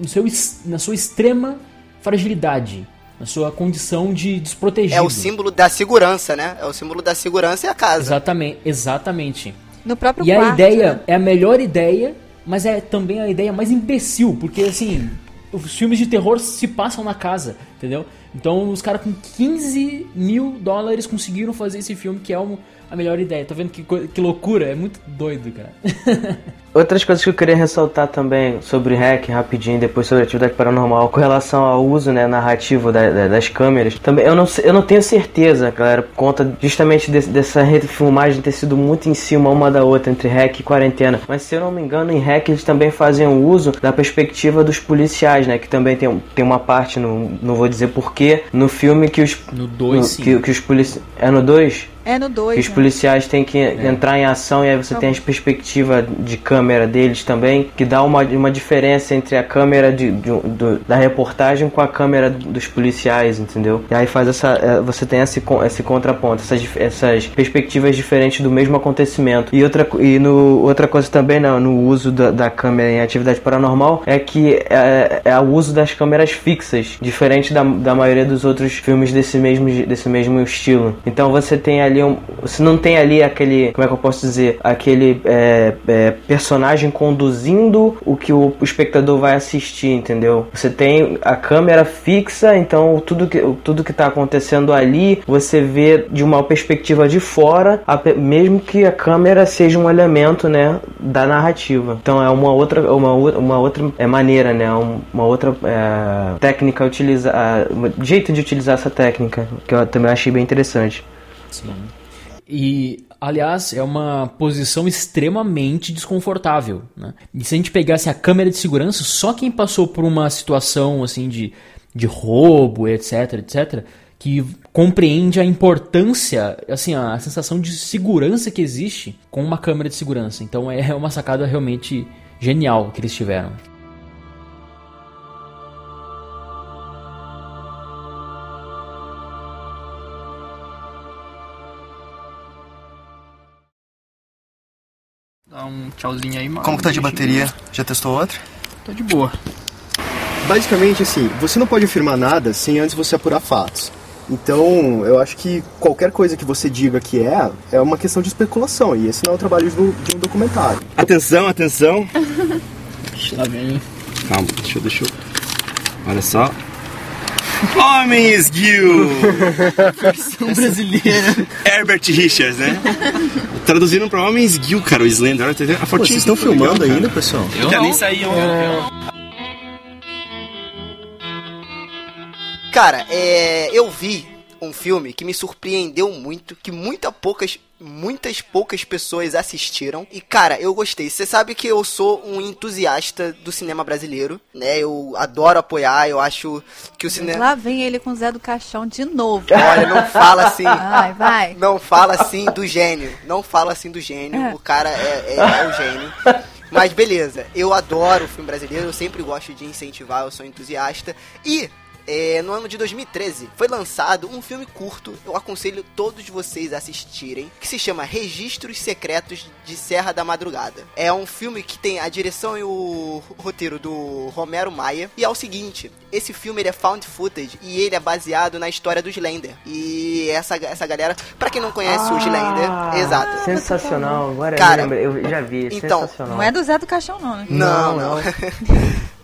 no seu na sua extrema fragilidade, na sua condição de desprotegido. É o símbolo da segurança, né? É o símbolo da segurança e a casa. Exatamente, exatamente. No próprio E quarto. a ideia né? é a melhor ideia, mas é também a ideia mais imbecil, porque assim, os filmes de terror se passam na casa, entendeu? Então os caras com 15 mil dólares conseguiram fazer esse filme que é um- a melhor ideia. Tá vendo que, que loucura? É muito doido, cara. Outras coisas que eu queria ressaltar também sobre hack rapidinho, depois sobre atividade paranormal, com relação ao uso né, narrativo da- da- das câmeras. Também eu não, eu não tenho certeza, galera, por conta justamente desse- dessa refilmagem ter sido muito em cima uma da outra entre hack e quarentena. Mas se eu não me engano, em hack eles também faziam uso da perspectiva dos policiais, né? Que também tem, tem uma parte, no, não vou dizer porquê, no filme que os. No 2, no- sim. que, que os policiais. É no 2? É no Que 2. os policiais têm que entrar em ação e aí você Tá tem a perspectiva de câmera deles também, que dá uma, uma diferença entre a câmera de, de- do- da reportagem com a câmera dos policiais, entendeu? E aí faz essa. eh, Você tem esse, esse contraponto, essas, essas perspectivas diferentes do mesmo acontecimento. E outra, e no, outra coisa também no, no uso da, da câmera em atividade paranormal é que é, é o uso das câmeras fixas, diferente da, da maioria dos outros filmes desse mesmo, desse mesmo estilo. Então você tem ali um. Você não tem ali aquele. Como é que eu posso dizer? Aquele é, é, personagem conduzindo o que o, espectador vai assistir, entendeu? Você tem a câmera fixa, então tudo que, tudo que tá acontecendo ali você vê de uma perspectiva de fora, ape- mesmo que a câmera seja um elemento, né, da narrativa. Então é uma outra, uma, uma outra é, maneira, né, um- uma outra é, técnica utilizar, jeito de utilizar essa técnica que eu também achei bem interessante. Sim. E, aliás, é uma posição extremamente desconfortável. Né? E se a gente pegasse a câmera de segurança, só quem passou por uma situação assim de, de roubo, etc, etc, que compreende a importância, assim, a sensação de segurança que existe com uma câmera de segurança. Então é uma sacada realmente genial que eles tiveram. Dá um tchauzinho aí, mano. Como que tá de bateria? Já testou outra? Tá de boa. Basicamente, assim, você não pode afirmar nada sem antes você apurar fatos. Então, eu acho que qualquer coisa que você diga que é, é uma questão de especulação. E esse não é o trabalho de um, de um documentário. Atenção, atenção. Lá vem. Calma, deixa eu, deixa eu. Olha só. Homem esguio! Versão brasileira. Herbert Richards, né? Traduzindo pra Homem esguio, cara, o Slender. Olha, a fotinha vocês estão filmando ainda, pessoal? Eu nem saiu. Cara, é, eu vi um filme que me surpreendeu muito, que muita poucas, muitas poucas pessoas assistiram. E cara, eu gostei. Você sabe que eu sou um entusiasta do cinema brasileiro, né? Eu adoro apoiar, eu acho que o cinema Lá vem ele com o Zé do Caixão de novo. Olha, não fala assim. Vai, vai. Não fala assim do gênio. Não fala assim do gênio. O cara é, é, é o gênio. Mas beleza, eu adoro o filme brasileiro, eu sempre gosto de incentivar, eu sou entusiasta. E é, no ano de 2013 foi lançado um filme curto, eu aconselho todos vocês a assistirem, que se chama Registros Secretos de Serra da Madrugada. É um filme que tem a direção e o roteiro do Romero Maia. E é o seguinte, esse filme ele é found footage e ele é baseado na história do Slender. E essa, essa galera, pra quem não conhece o Slender, exato. Sensacional, agora Cara, eu lembro, eu já vi, então, sensacional. Não é do Zé do Caixão, não, né? Não, não.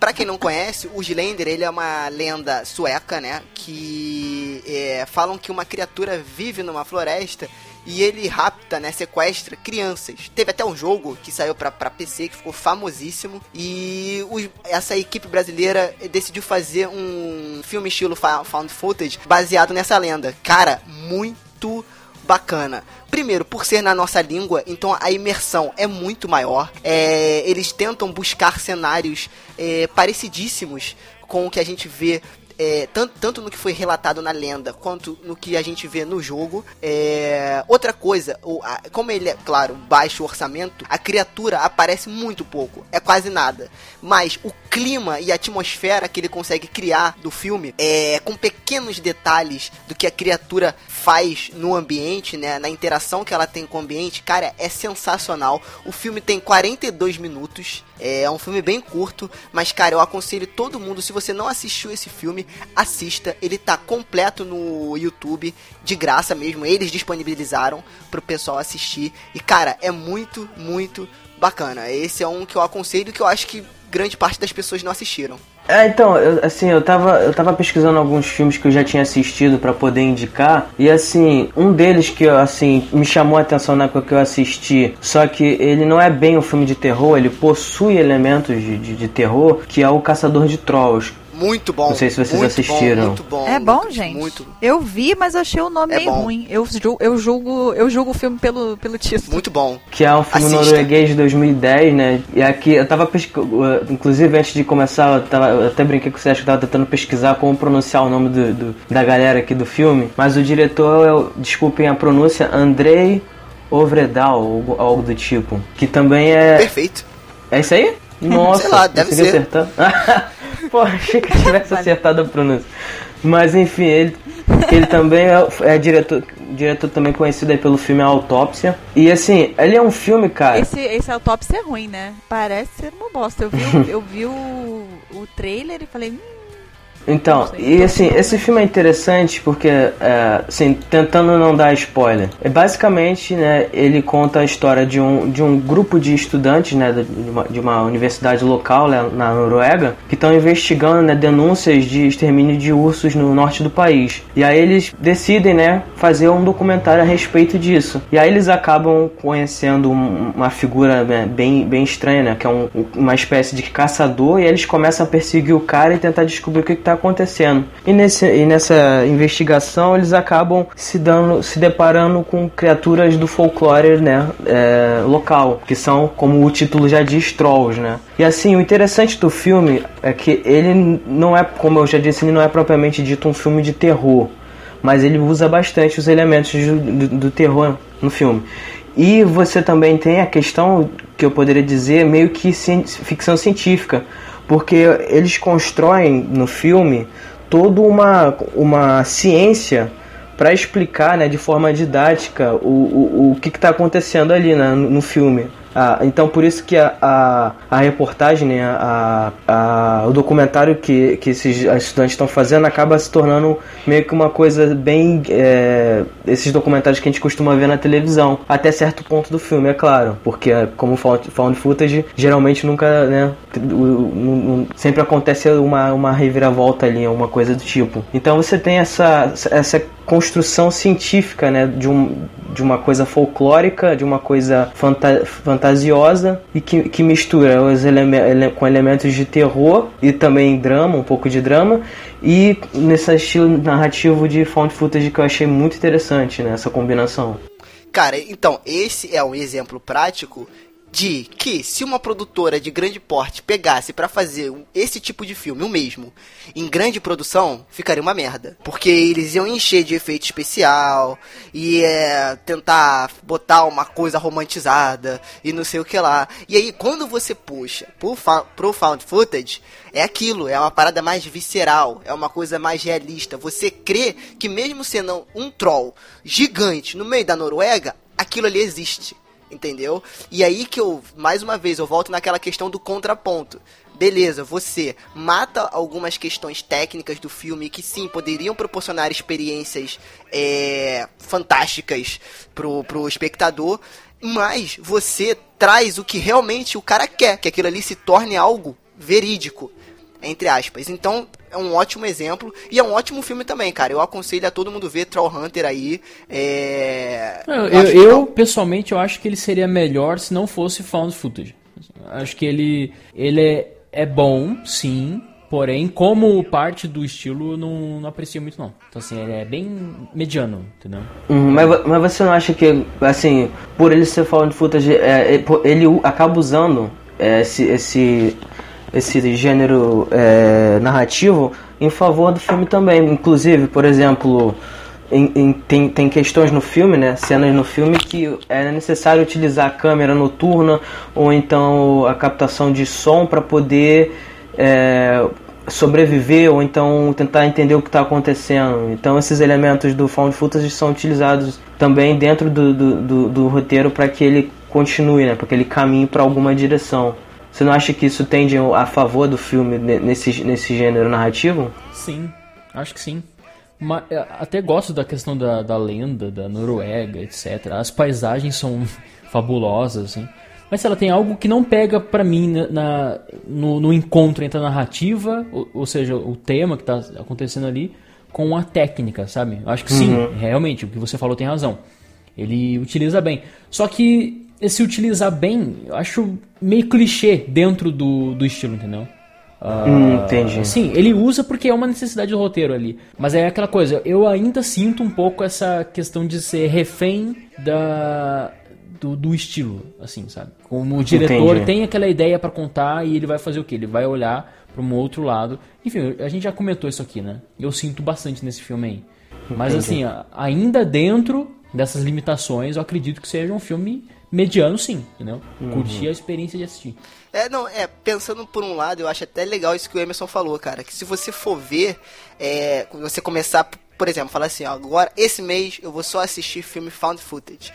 Pra quem não conhece, o Slender, ele é uma lenda sueca, né? Que é, falam que uma criatura vive numa floresta e ele rapta, né? Sequestra crianças. Teve até um jogo que saiu pra, PC que ficou famosíssimo. E essa equipe brasileira decidiu fazer um filme estilo found footage baseado nessa lenda. Cara, muito bacana. Primeiro, por ser na nossa língua, então a imersão é muito maior. É, eles tentam buscar cenários é, parecidíssimos com o que a gente vê. é, tanto, tanto no que foi relatado na lenda quanto no que a gente vê no jogo. É, outra coisa, o- a- como ele é, claro, baixo orçamento, a criatura aparece muito pouco, é quase nada. Mas o clima e a atmosfera que ele consegue criar do filme, é, com pequenos detalhes do que a criatura faz no ambiente, né, na interação que ela tem com o ambiente, cara, é sensacional. O filme tem 42 minutos, é um filme bem curto, mas cara, eu aconselho todo mundo, se você não assistiu esse filme, assista. Ele tá completo no YouTube, de graça mesmo, eles disponibilizaram pro pessoal assistir. E cara, é muito, muito bacana. Esse é um que eu aconselho que eu acho que grande parte das pessoas não assistiram. É, então, eu, assim, eu tava, eu tava pesquisando alguns filmes que eu já tinha assistido pra poder indicar, e assim, um deles que, assim, me chamou a atenção na época que eu assisti, só que ele não é bem um filme de terror, ele possui elementos de, de, de terror, que é o Caçador de Trolls. Muito bom. Não sei se vocês muito assistiram. Bom, muito bom. É bom, muito, gente? Muito, Eu vi, mas achei o nome É meio bom. ruim. Eu, ju- eu, julgo, eu julgo o filme pelo, pelo título. muito bom. Que é um filme Assista. norueguês de 2010, né? E aqui eu tava pesquisando. Inclusive, antes de começar, eu, tava, eu até brinquei com você, acho que eu tava tentando pesquisar como pronunciar o nome do, do- da galera aqui do filme. Mas o diretor é, o- desculpem a pronúncia, Andrei Ovredal, ou algo do tipo. Que também é. Perfeito. É isso aí? Nossa, Sei lá, deve ser. acertar. Pô, achei que eu tivesse acertado a pronúncia. Mas enfim, ele, ele também é, é diretor, diretor também conhecido aí pelo filme Autópsia. E assim, ele é um filme, cara. Esse, esse autópsia é ruim, né? Parece ser uma bosta. Eu vi, o- eu vi o, o trailer e falei, hum, Então, e assim, esse filme é interessante porque, é, assim, tentando não dar spoiler, é basicamente, né, ele conta a história de um, de um grupo de estudantes, né, de uma, de uma universidade local né, na Noruega, que estão investigando, né, denúncias de extermínio de ursos no norte do país. E aí eles decidem, né, fazer um documentário a respeito disso. E aí eles acabam conhecendo um- uma figura né, bem, bem estranha, né, que é um- uma espécie de caçador, e eles começam a perseguir o cara e tentar descobrir o que está acontecendo. E, nesse, e nessa investigação eles acabam se dando, se deparando com criaturas do folclore, né, é, local, que são, como o título já diz, trolls, né. E assim, o interessante do filme é que ele não é, como eu já disse, ele não é propriamente dito um filme de terror, mas ele usa bastante os elementos do, do, do terror no filme. E você também tem a questão que eu poderia dizer meio que ficção científica, porque eles constroem no filme toda uma, uma ciência para explicar né, de forma didática o, o, o que está acontecendo ali né, no, no filme. Ah, então por isso que a, a, a reportagem, né, a, a, o documentário que, que esses estudantes estão fazendo acaba se tornando meio que uma coisa bem. É, esses documentários que a gente costuma ver na televisão. Até certo ponto do filme, é claro. Porque como found footage, geralmente nunca, né? sempre acontece uma, uma reviravolta ali, uma coisa do tipo. Então você tem essa, essa construção científica, né, de, um, de uma coisa folclórica, de uma coisa fanta fantasiosa e que, que mistura os eleme ele com elementos de terror e também drama, um pouco de drama, e nesse estilo narrativo de found footage que eu achei muito interessante, né, essa combinação. Cara, então, esse é um exemplo prático de que se uma produtora de grande porte pegasse para fazer esse tipo de filme, o mesmo, em grande produção, ficaria uma merda. Porque eles iam encher de efeito especial, e é, tentar botar uma coisa romantizada e não sei o que lá. E aí, quando você puxa pro, pro found footage, é aquilo, é uma parada mais visceral, é uma coisa mais realista. Você crê que mesmo sendo um troll gigante no meio da Noruega, aquilo ali existe entendeu? E aí que eu, mais uma vez, eu volto naquela questão do contraponto. Beleza, você mata algumas questões técnicas do filme que sim poderiam proporcionar experiências é, fantásticas pro, pro espectador, mas você traz o que realmente o cara quer, que aquilo ali se torne algo verídico entre aspas. Então, é um ótimo exemplo e é um ótimo filme também, cara. Eu aconselho a todo mundo ver Troll Hunter aí. É... Eu, eu, eu, pessoalmente, eu acho que ele seria melhor se não fosse found footage. Acho que ele, ele é, é bom, sim, Porém, como parte do estilo, não, não aprecio muito, não. Então, assim, ele é bem mediano, entendeu? Hum, mas, mas você não acha que, assim, por ele ser found footage, é, é ele acaba usando é, esse, esse esse gênero é, narrativo em favor do filme também. Inclusive, por exemplo, em, em, tem, tem questões no filme, né, cenas no filme que é necessário utilizar a câmera noturna ou então a captação de som para poder é, sobreviver ou então tentar entender o que está acontecendo. Então esses elementos do found footage são utilizados também dentro do, do, do, do roteiro para que ele continue, né, para que ele caminhe para alguma direção. Você não acha que isso tende a favor do filme nesse, nesse gênero narrativo? Sim, acho que sim. Mas, é, até gosto da questão da, da lenda, da Noruega, etc. As paisagens são fabulosas, assim. Mas ela tem algo que não pega para mim na, na no, no, encontro entre a narrativa, ou, ou, seja, o tema que tá acontecendo ali, com a técnica, sabe? Acho que sim, uhum. realmente, o que você falou tem razão. Ele utiliza bem. Só que se utilizar bem, eu acho meio clichê dentro do, do estilo, entendeu? Uh, hum, entendi. Sim, ele usa porque é uma necessidade do roteiro ali. Mas é aquela coisa, eu ainda sinto um pouco essa questão de ser refém da, do, do estilo, assim, sabe? Como o diretor entendi. tem aquela ideia para contar e ele vai fazer o quê? Ele vai olhar para um outro lado. Enfim, a gente já comentou isso aqui, né? Eu sinto bastante nesse filme aí. Mas entendi. assim, ainda dentro dessas limitações, eu acredito que seja um filme mediano sim, entendeu? Uhum. Curtir a experiência de assistir. É, não, é, pensando por um lado, eu acho até legal isso que o Emerson falou, cara, que se você for ver, é, você começar, por exemplo, falar assim, ó, agora, esse mês eu vou só assistir filme found footage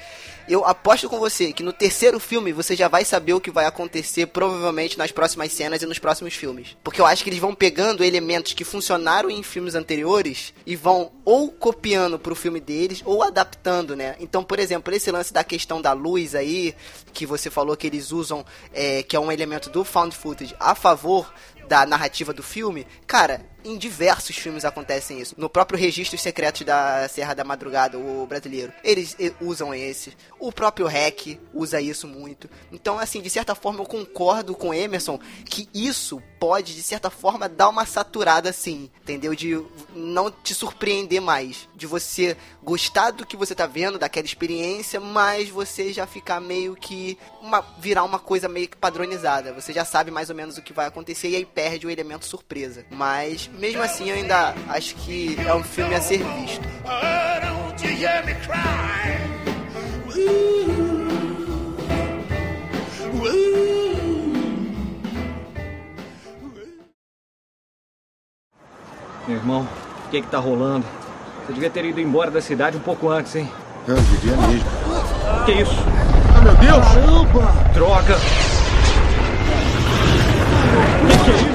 eu aposto com você que no terceiro filme você já vai saber o que vai acontecer provavelmente nas próximas cenas e nos próximos filmes. Porque eu acho que eles vão pegando elementos que funcionaram em filmes anteriores e vão ou copiando pro filme deles ou adaptando, né? Então, por exemplo, esse lance da questão da luz aí, que você falou que eles usam, é, que é um elemento do found footage a favor da narrativa do filme, cara, em diversos filmes acontecem isso. No próprio Registros Secretos da Serra da Madrugada, o brasileiro, eles usam esse. O próprio REC usa isso muito. Então, assim, de certa forma eu concordo com Emerson que isso pode, de certa forma, dar uma saturada assim, entendeu? De não te surpreender mais. De você gostar do que você tá vendo, daquela experiência, mas você já ficar meio que. Uma, virar uma coisa meio que padronizada. Você já sabe mais ou menos o que vai acontecer e aí perde o elemento surpresa. Mas, mesmo assim, eu ainda acho que é um filme a ser visto. Meu irmão, o que que tá rolando? Você devia ter ido embora da cidade um pouco antes, hein? Eu devia mesmo. Que isso? Ah, meu Deus! Caramba! Droga! Que que é isso?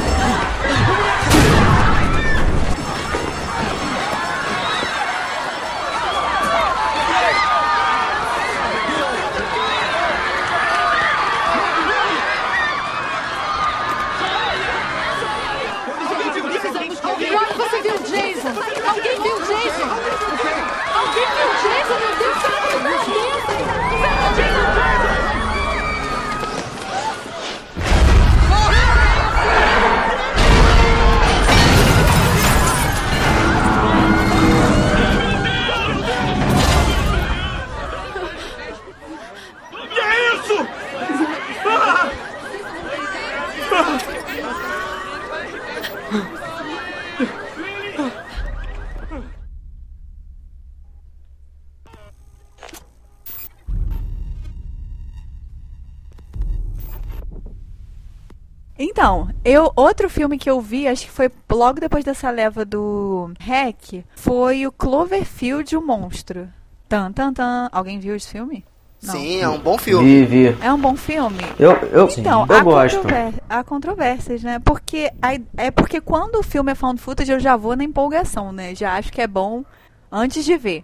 eu outro filme que eu vi, acho que foi logo depois dessa leva do Hack, foi o Cloverfield o Monstro. Tan tan tan. Alguém viu esse filme? Não. Sim, é um bom filme. Vi, vi. É um bom filme? Eu, eu, Então, eu há, gosto. controver- há controvérsias, né? Porque a- é porque quando o filme é found footage, eu já vou na empolgação, né? Já acho que é bom antes de ver.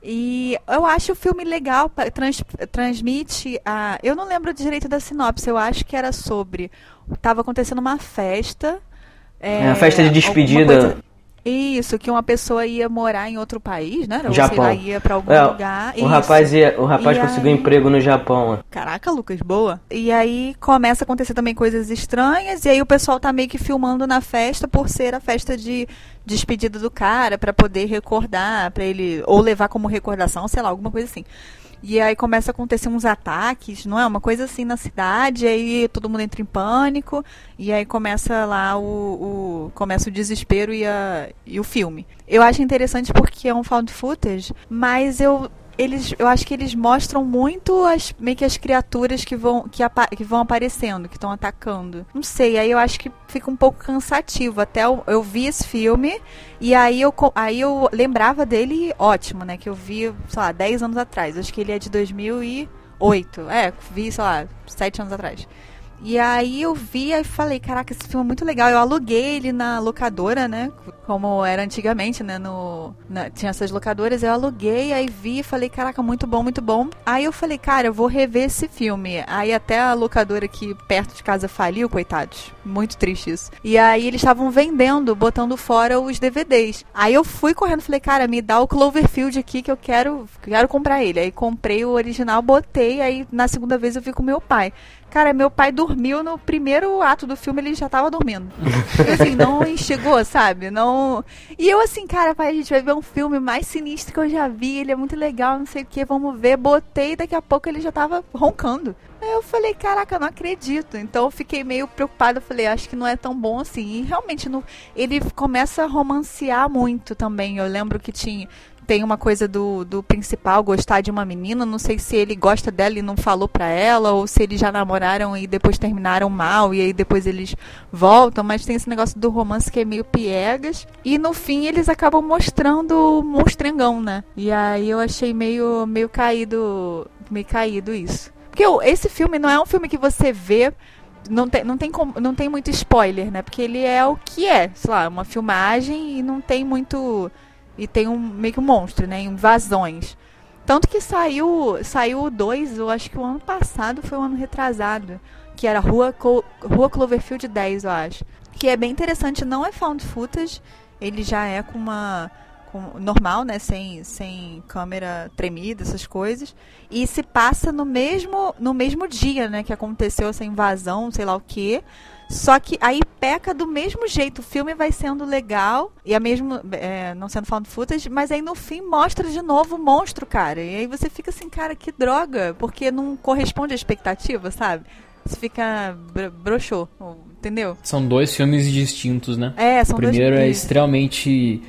E eu acho o filme legal, trans- transmite a. Eu não lembro direito da sinopse, eu acho que era sobre. Tava acontecendo uma festa. É, a festa de despedida. Isso, que uma pessoa ia morar em outro país, né? Ou Japão. lá, ia pra algum É, lugar. o Isso. rapaz, ia, o rapaz E conseguiu aí- emprego no Japão. Caraca, Lucas, boa. E aí começa a acontecer também coisas estranhas, e aí o pessoal tá meio que filmando na festa por ser a festa de despedida do cara, pra poder recordar, pra ele ou levar como recordação, sei lá, alguma coisa assim. E aí começa a acontecer uns ataques, não é? Uma coisa assim na cidade, aí todo mundo entra em pânico, e aí começa lá o, o- começa o desespero e, a, e o filme. Eu acho interessante porque é um found footage, mas eu eles, eu acho que eles mostram muito as meio que as criaturas que vão que, apa- que vão aparecendo, que estão atacando. Não sei, aí eu acho que fica um pouco cansativo. Até eu, eu vi esse filme e aí eu aí eu lembrava dele ótimo, né, que eu vi, sei lá, 10 anos atrás. Acho que ele é de 2008. É, vi, sei lá, 7 anos atrás. E aí eu vi e falei, caraca, esse filme é muito legal. Eu aluguei ele na locadora, né? Como era antigamente, né? No, na- tinha essas locadoras, eu aluguei, aí vi e falei, caraca, muito bom, muito bom. Aí eu falei, cara, eu vou rever esse filme. Aí até a locadora aqui perto de casa faliu, coitados. Muito triste isso. E aí eles estavam vendendo, botando fora os DVDs. Aí eu fui correndo, falei, cara, me dá o Cloverfield aqui que eu quero, quero comprar ele. Aí comprei o original, botei, aí na segunda vez eu vi com meu pai. Cara, meu pai dormiu no primeiro ato do filme, ele já tava dormindo. E, assim, não enxergou, sabe? Não. E eu assim, cara, pai, a gente vai ver um filme mais sinistro que eu já vi, ele é muito legal, não sei o que, vamos ver. Botei daqui a pouco ele já tava roncando. Aí eu falei, caraca, não acredito. Então eu fiquei meio preocupada, eu falei, acho que não é tão bom assim. E realmente, no, ele começa a romancear muito também. Eu lembro que tinha tem uma coisa do, do principal gostar de uma menina, não sei se ele gosta dela e não falou pra ela, ou se eles já namoraram e depois terminaram mal, e aí depois eles voltam, mas tem esse negócio do romance que é meio piegas, e no fim eles acabam mostrando o monstrengão, né? E aí eu achei meio, meio caído, meio caído isso. Porque esse filme não é um filme que você vê não tem, não, tem não tem muito spoiler, né? Porque ele é o que é, sei lá, uma filmagem e não tem muito. E tem um meio que um monstro, né? Invasões. Tanto que saiu, saiu o 2, eu acho que o ano passado foi o ano retrasado, que era Rua, Rua Cloverfield 10, eu acho. Que é bem interessante, não é found footage, ele já é com uma com- normal, né, sem, sem câmera tremida, essas coisas, e se passa no mesmo no mesmo dia, né, que aconteceu essa invasão, sei lá o quê. Só que aí peca do mesmo jeito. O filme vai sendo legal, e é mesmo é, não sendo found footage, mas aí no fim mostra de novo o monstro, cara. E aí você fica assim, cara, que droga, porque não corresponde à expectativa, sabe? Você fica bro broxou, entendeu? São dois filmes distintos, né? É, são o primeiro dois... é extremamente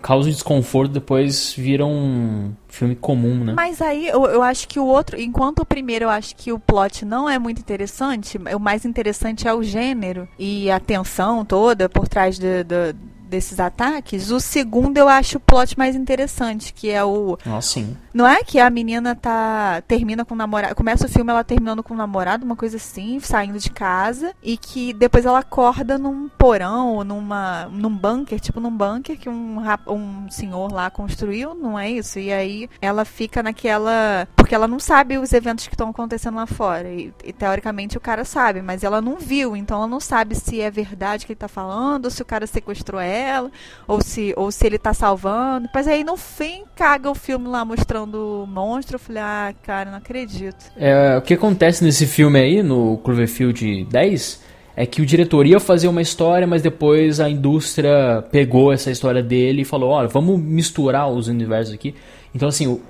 causa desconforto, depois vira um filme comum, né? Mas aí eu, eu acho que o outro, enquanto o primeiro eu acho que o plot não é muito interessante, o mais interessante é o gênero e a tensão toda por trás de- de- desses ataques. O segundo eu acho o plot mais interessante, que é o Nossa, sim. Não é que a menina tá termina com o namorado, começa o filme ela terminando com o namorado, uma coisa assim, saindo de casa e que depois ela acorda num porão ou numa num bunker, tipo num bunker que um um senhor lá construiu, não é isso? E aí ela fica naquela porque ela não sabe os eventos que estão acontecendo lá fora e, e, teoricamente o cara sabe, mas ela não viu, então ela não sabe se é verdade que ele tá falando, ou se o cara sequestrou ela, ou se ou se ele tá salvando. Mas aí no fim caga o filme lá mostrando o monstro. Eu falei, ah, cara, não acredito. É, o que acontece nesse filme aí, no Cloverfield 10, é que o diretor ia fazer uma história, mas depois a indústria pegou essa história dele e falou, olha, vamos misturar os universos aqui. Então, assim, o,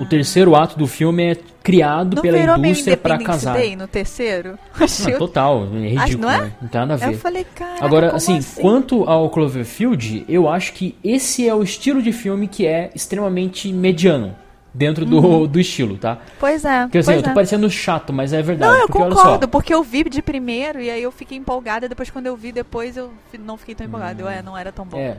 o terceiro ato do filme é criado Não pela indústria pra Independence casar. Day no terceiro? Ah, Achei- total, é ridículo, não é? né? Não tem nada a ver. Eu falei, cara, Agora, assim, assim? quanto ao Cloverfield, eu acho que esse é o estilo de filme que é extremamente mediano dentro do, do estilo, tá? Pois é. Porque assim, Uhum. pois eu tô é. parecendo chato, mas é verdade. Não, eu porque, olha concordo, só, porque eu vi de primeiro e aí eu fiquei empolgada. Depois, quando eu vi depois, eu não fiquei tão empolgada. Eu, é, não era tão bom. é,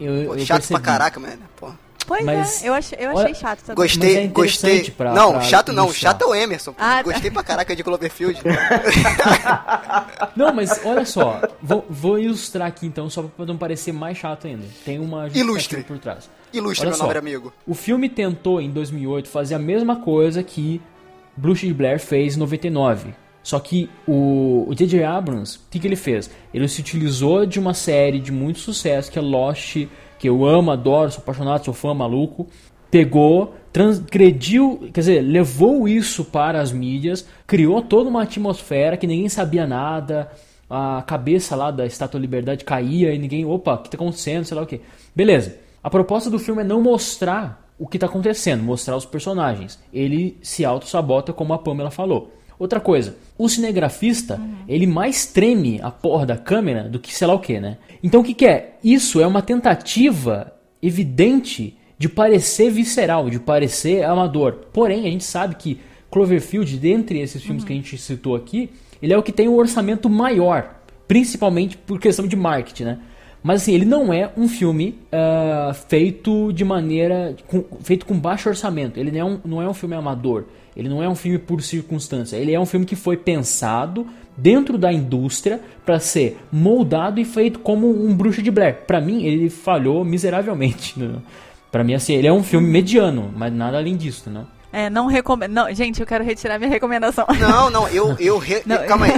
eu, Pô, eu chato percebi. pra caraca, mano. Pô. Pois Mas- é, eu achei, eu achei olha- chato também. Gostei, é gostei. pra- não, pra chato não, chato é o Emerson. Ah, tá. Gostei pra caraca de Cloverfield. Não, mas olha só, vou, vou ilustrar aqui então, só pra não parecer mais chato ainda. Tem uma Ilustre. por trás. Ilustre, Olha meu só. nobre amigo. O filme tentou, em 2008, fazer a mesma coisa que Bruce Blair fez em 99. Só que o o J.J. Abrams, o que, que ele fez? Ele se utilizou de uma série de muito sucesso, que é Lost, que eu amo, adoro, sou apaixonado, sou fã, maluco. Pegou, transgrediu, quer dizer, levou isso para as mídias, criou toda uma atmosfera que ninguém sabia nada, a cabeça lá da Estátua da Liberdade caía e ninguém, opa, o que está acontecendo, sei lá o que. Beleza. A proposta do filme é não mostrar o que está acontecendo, mostrar os personagens. Ele se auto-sabota, como a Pamela falou. Outra coisa, o cinegrafista, ele mais treme a porra da câmera do que sei lá o que, né? Então o que, que é? Isso é uma tentativa evidente de parecer visceral, de parecer amador. Porém, a gente sabe que Cloverfield, dentre esses filmes que a gente citou aqui, ele é o que tem o orçamento maior, principalmente por questão de marketing, né? Mas assim, ele não é um filme ah, feito de maneira. com- feito com baixo orçamento. Ele não é, um, não é um filme amador. Ele não é um filme por circunstância. Ele é um filme que foi pensado dentro da indústria para ser moldado e feito como um bruxo de Blair. Para mim, ele falhou miseravelmente. Né? Para mim, assim, ele é um filme mediano, mas nada além disso, né? É, não recomendo. Não, gente, eu quero retirar minha recomendação. Não, não, eu, eu, re- Não. calma aí.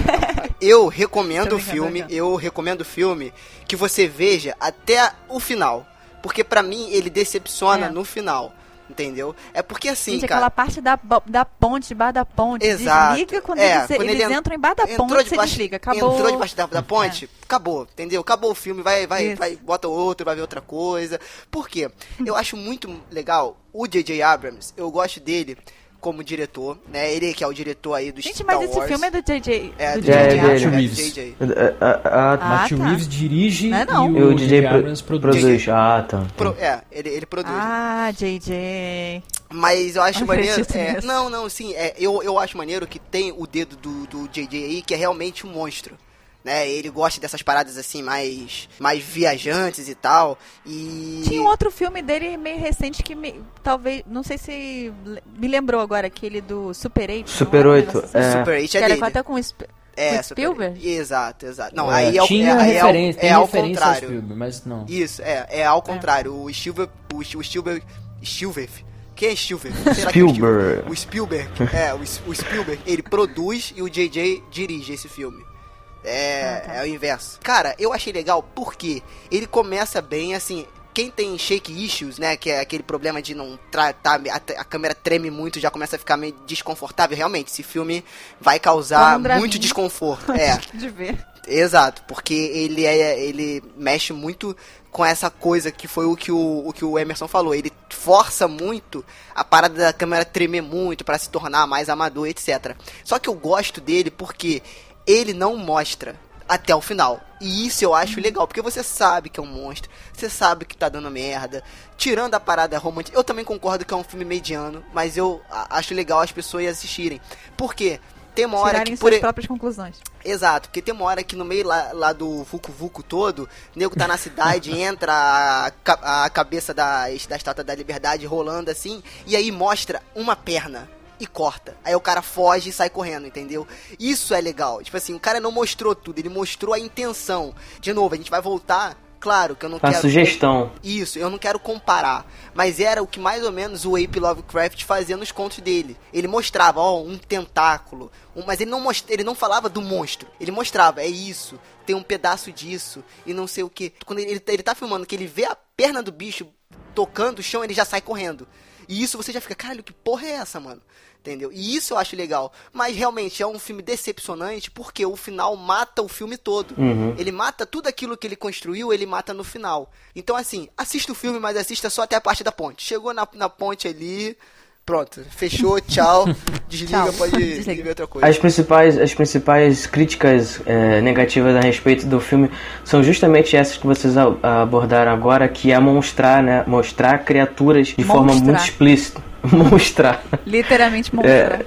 Eu recomendo o filme, eu recomendo o filme que você veja até o final. Porque pra mim ele decepciona É. no final. Entendeu? É porque assim, Gente, cara. aquela parte da, da ponte, debaixo da ponte. Exato. Desliga quando, É, eles, quando eles ele en- entram embaixo da entrou ponte, você debaixo- desliga. Acabou. Entrou debaixo da, da ponte, acabou, entendeu? Acabou o filme, vai, vai, Isso. vai, bota outro, vai ver outra coisa. Por quê? Eu acho muito legal o J.J. Abrams, eu gosto dele como diretor, né? Ele que é o diretor aí do Gente, Star mas esse Wars. filme é do JJ. É, do É, JJ é do Reeves. JJ. Matthew tá. Reeves dirige Não é não. e o o J.J. DJ pro- Abrams produz. produz. Ah, tá. Pro- é, ele, ele produz. Ah, JJ. Mas eu acho Não maneiro. é, não, não, sim. É, eu, eu acho maneiro que tem o dedo do, do JJ aí, que é realmente um monstro. Né? Ele gosta dessas paradas assim, mais, mais viajantes e tal. E. Tinha um outro filme dele meio recente que me, talvez, não sei se me lembrou agora, aquele do Super 8. Super não é? Um 8, negócio assim? é. Super 8 Que é era dele. até com, É, Spielberg? 8. Exato, exato. Não, É, aí é, o- tinha é, é, ao- referência, é tem ao referência ao contrário. filme, mas não. Isso, é, é ao contrário. O Spielberg, o, Spielberg, Spielberg Quem é Spielberg? Será que é Spielberg. O Spielberg. É, o, o Spielberg, ele produz e o JJ dirige esse filme. É, é o inverso. Cara, eu achei legal porque ele começa bem assim. Quem tem shake issues, né? Que é aquele problema de não tratar. A, a câmera treme muito, já começa a ficar meio desconfortável. Realmente, esse filme vai causar muito desconforto. É. De ver. Exato, porque ele é ele mexe muito com essa coisa que foi o que o, o que o Emerson falou. Ele força muito a parada da câmera tremer muito pra se tornar mais amador, etc. Só que eu gosto dele porque ele não mostra até o final. E isso eu acho legal, porque você sabe que é um monstro, você sabe que tá dando merda. Tirando a parada romântica, eu também concordo que é um filme mediano, mas eu acho legal as pessoas assistirem. Por quê? Tem uma hora Tirarem que por suas próprias conclusões. Exato, porque tem uma hora que no meio lá, lá do Vucu Vucu todo, o nego tá na cidade, entra a, a cabeça da, da Estátua da Liberdade rolando assim, e aí mostra uma perna e corta. Aí o cara foge e sai correndo, entendeu? Isso é legal. Tipo assim, o cara não mostrou tudo, ele mostrou a intenção. De novo, a gente vai voltar. Claro que eu não A quero. sugestão. Isso, eu não quero comparar. Mas era o que mais ou menos o Ape Lovecraft fazia nos contos dele. Ele mostrava, ó, um tentáculo. um- mas ele não, most, ele não falava do monstro. Ele mostrava, é isso, tem um pedaço disso, e não sei o que. Quando ele, ele tá filmando que ele vê a perna do bicho tocando o chão, ele já sai correndo. E isso você já fica, caralho, que porra é essa, mano? Entendeu? E isso eu acho legal. Mas realmente é um filme decepcionante porque o final mata o filme todo. Ele mata tudo aquilo que ele construiu, ele mata no final. Então, assim, assista o filme, mas assista só até a parte da ponte. Chegou na, na ponte ali, pronto, fechou, tchau, desliga, Tchau. pode Desliga. ver outra coisa. As principais, as principais críticas é, negativas a respeito do filme são justamente essas que vocês abordaram agora, que é mostrar, né, mostrar criaturas de forma Monstrar. muito explícita. Mostrar. Literalmente mostrar. É,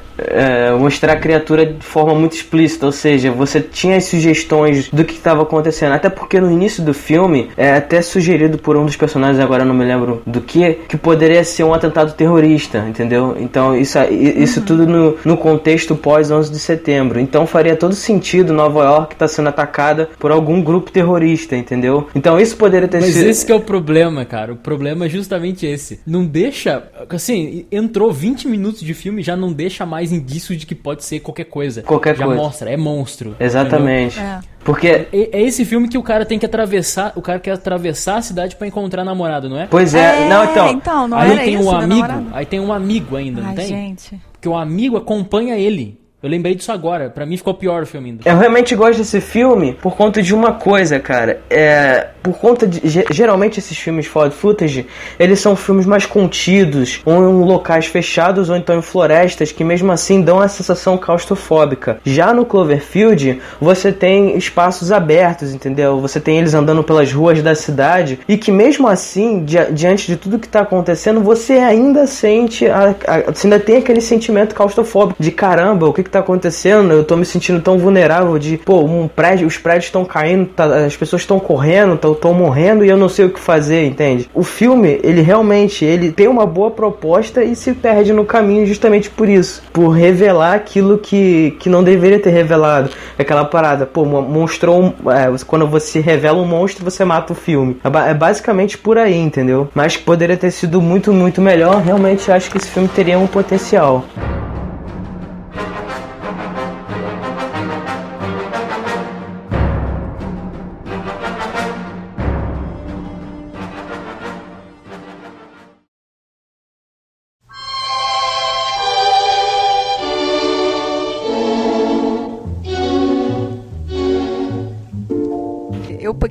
mostrar a criatura de forma muito explícita, ou seja, você tinha as sugestões do que estava acontecendo, até porque no início do filme é até sugerido por um dos personagens, agora não me lembro do que, que poderia ser um atentado terrorista, entendeu? Então isso, isso tudo no, no contexto pós 11 de setembro, então faria todo sentido Nova York estar sendo atacada por algum grupo terrorista, entendeu? Então isso poderia ter Mas sido... esse que é o problema, cara. O problema é justamente esse. Não deixa. Assim, entrou 20 minutos de filme já não deixa mais indício de que pode ser qualquer coisa. Qualquer já coisa. mostra, é monstro. Exatamente. É. Porque? É, é esse filme que o cara tem que atravessar. O cara quer atravessar a cidade pra encontrar a namorada, não é? Pois é, não, então. então, não aí era tem isso, um meu amigo. namorado? Aí tem um amigo ainda, não Ai, tem? gente. Porque o amigo acompanha ele. Eu lembrei disso agora. Pra mim ficou pior o filme ainda. Eu realmente gosto desse filme por conta de uma coisa, cara. É. Por conta de. ge- Geralmente esses filmes found footage, eles são filmes mais contidos, ou em locais fechados, ou então em florestas, que mesmo assim dão a sensação claustrofóbica. Já no Cloverfield, você tem espaços abertos, entendeu? Você tem eles andando pelas ruas da cidade, e que mesmo assim, dia- diante de tudo que tá acontecendo, você ainda sente. A, a- você ainda tem aquele sentimento claustrofóbico de caramba, o que que tá acontecendo? Eu tô me sentindo tão vulnerável de, pô, um prédio, os prédios estão caindo, tá- as pessoas estão correndo, estão morrendo e eu não sei o que fazer, entende? O filme, ele realmente, ele tem uma boa proposta e se perde no caminho justamente por isso, por revelar aquilo que, que não deveria ter revelado. Aquela parada, pô, mo- mostrou, é, quando você revela um monstro, você mata o filme. É, é basicamente por aí, entendeu? Mas poderia ter sido muito, muito melhor, realmente acho que esse filme teria um potencial.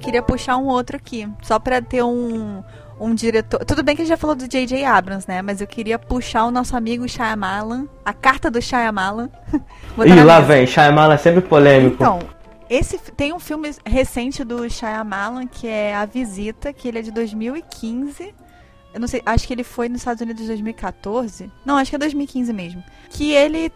Queria puxar um outro aqui, só pra ter um, um diretor. Tudo bem que a gente já falou do J.J. Abrams, né? Mas eu queria puxar o nosso amigo Shyamalan, a carta do Shyamalan. Ih, lá vem, Shyamalan é sempre polêmico. Então, esse tem um filme recente do Shyamalan que é A Visita, que ele é de 2015. Eu não sei, acho que ele foi nos Estados Unidos em 2014. Não, acho que é 2015 mesmo. Que ele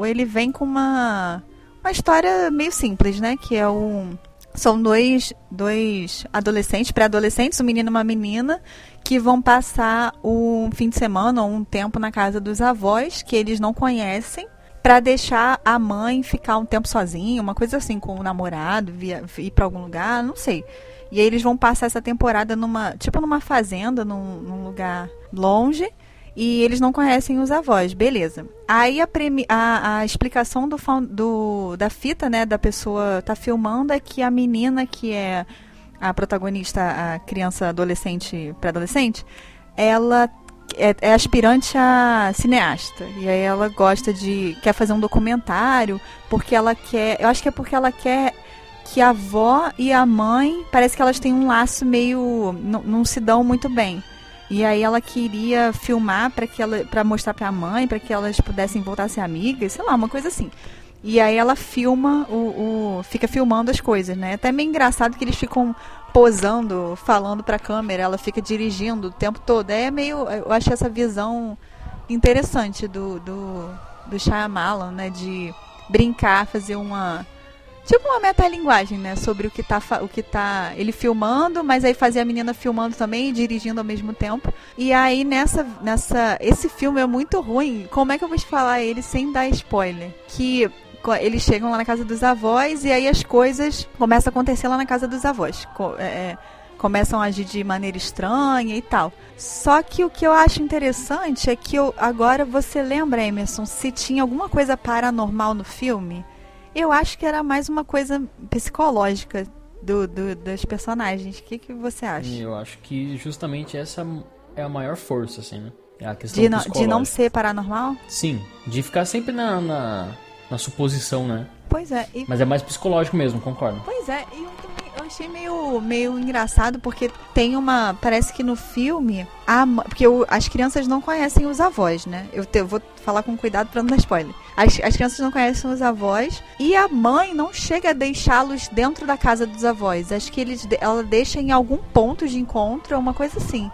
ele vem com uma uma história meio simples, né? Que é um são dois, dois adolescentes, pré-adolescentes, um menino e uma menina, que vão passar um fim de semana ou um tempo na casa dos avós, que eles não conhecem, para deixar a mãe ficar um tempo sozinha, uma coisa assim, com o namorado, via, ir para algum lugar, não sei. E aí eles vão passar essa temporada numa, tipo numa fazenda, num, num lugar longe. E eles não conhecem os avós, beleza. Aí a, premi- a, a explicação do, do- da fita, né, da pessoa tá filmando é que a menina que é a protagonista, a criança adolescente, pré-adolescente, ela é, é aspirante a cineasta. E aí ela gosta de. quer fazer um documentário, porque ela quer. Eu acho que é porque ela quer que a avó e a mãe. Parece que elas têm um laço meio. não, não se dão muito bem. E aí ela queria filmar para que ela para mostrar para a mãe, para que elas pudessem voltar a ser amigas, sei lá, uma coisa assim. E aí ela filma o, o fica filmando as coisas, né? Até meio engraçado que eles ficam posando, falando pra câmera, ela fica dirigindo o tempo todo. É meio, eu achei essa visão interessante do do do Shyamalan, né, de brincar, fazer uma tipo uma metalinguagem, né, sobre o que tá o que tá ele filmando, mas aí fazer a menina filmando também e dirigindo ao mesmo tempo. E aí nessa nessa esse filme é muito ruim. Como é que eu vou te falar ele sem dar spoiler? Que eles chegam lá na casa dos avós e aí as coisas começam a acontecer lá na casa dos avós. É, é, começam a agir de maneira estranha e tal. Só que o que eu acho interessante é que eu, agora você lembra, Emerson, se tinha alguma coisa paranormal no filme? Eu acho que era mais uma coisa psicológica do, do- dos personagens. O que, que você acha? Eu acho que justamente essa é a maior força, assim, né? É a questão De, não- de não ser paranormal? Sim, de ficar sempre na, na, na suposição, né? Pois é. E Mas é mais psicológico mesmo, concordo. Pois é, e eu eu achei meio, meio engraçado porque tem uma. Parece que no filme. A, porque o- as crianças não conhecem os avós, né? Eu, te- eu vou falar com cuidado pra não dar spoiler. As, as crianças não conhecem os avós e a mãe não chega a deixá-los dentro da casa dos avós. Acho que eles, ela deixa em algum ponto de encontro, é uma coisa assim.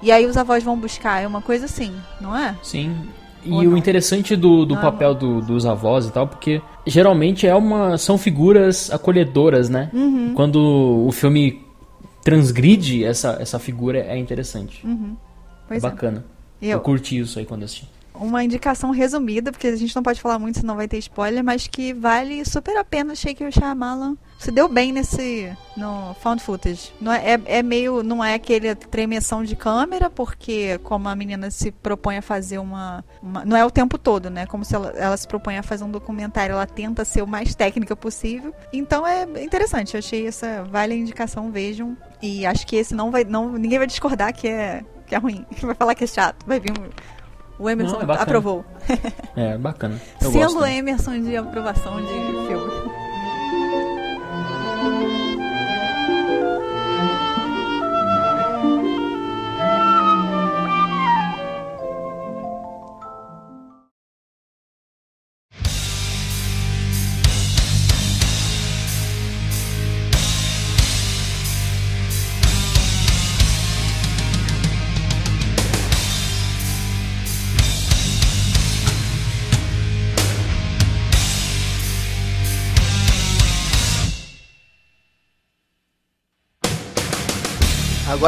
E aí os avós vão buscar, é uma coisa assim, não é? Sim. E Ou o não? interessante do, do Não é papel do- dos avós e tal, porque geralmente é uma são figuras acolhedoras, né? Uhum. Quando o filme transgride essa, essa figura é interessante. é Pois é. bacana. Eu... Eu, curti isso aí quando assisti. Uma indicação resumida, porque a gente não pode falar muito, senão vai ter spoiler, mas que vale super a pena. Achei que o Shyamalan se deu bem nesse no found footage. Não é, é, é meio, não é aquele tremeção de câmera, porque como a menina se propõe a fazer uma, uma- não é o tempo todo, né? Como se ela, ela se propõe a fazer um documentário, ela tenta ser o mais técnica possível. Então é interessante. Eu achei essa vale a indicação, vejam. E acho que esse não vai, não ninguém vai discordar que é que é ruim, vai falar que é chato, vai vir um o Emerson Não, é aprovou. É, bacana. Eu Selo gosto. né? Emerson de aprovação de filme.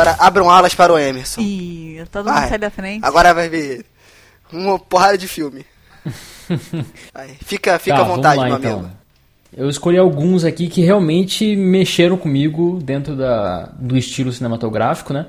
Agora abram alas para o Emerson. Ih, todo mundo Vai. sai da frente. Agora vai ver uma porrada de filme. Vai, Fica, fica Tá, à vontade, vamos lá, meu então. amigo. Eu escolhi alguns aqui que realmente mexeram comigo dentro da, do estilo cinematográfico, né?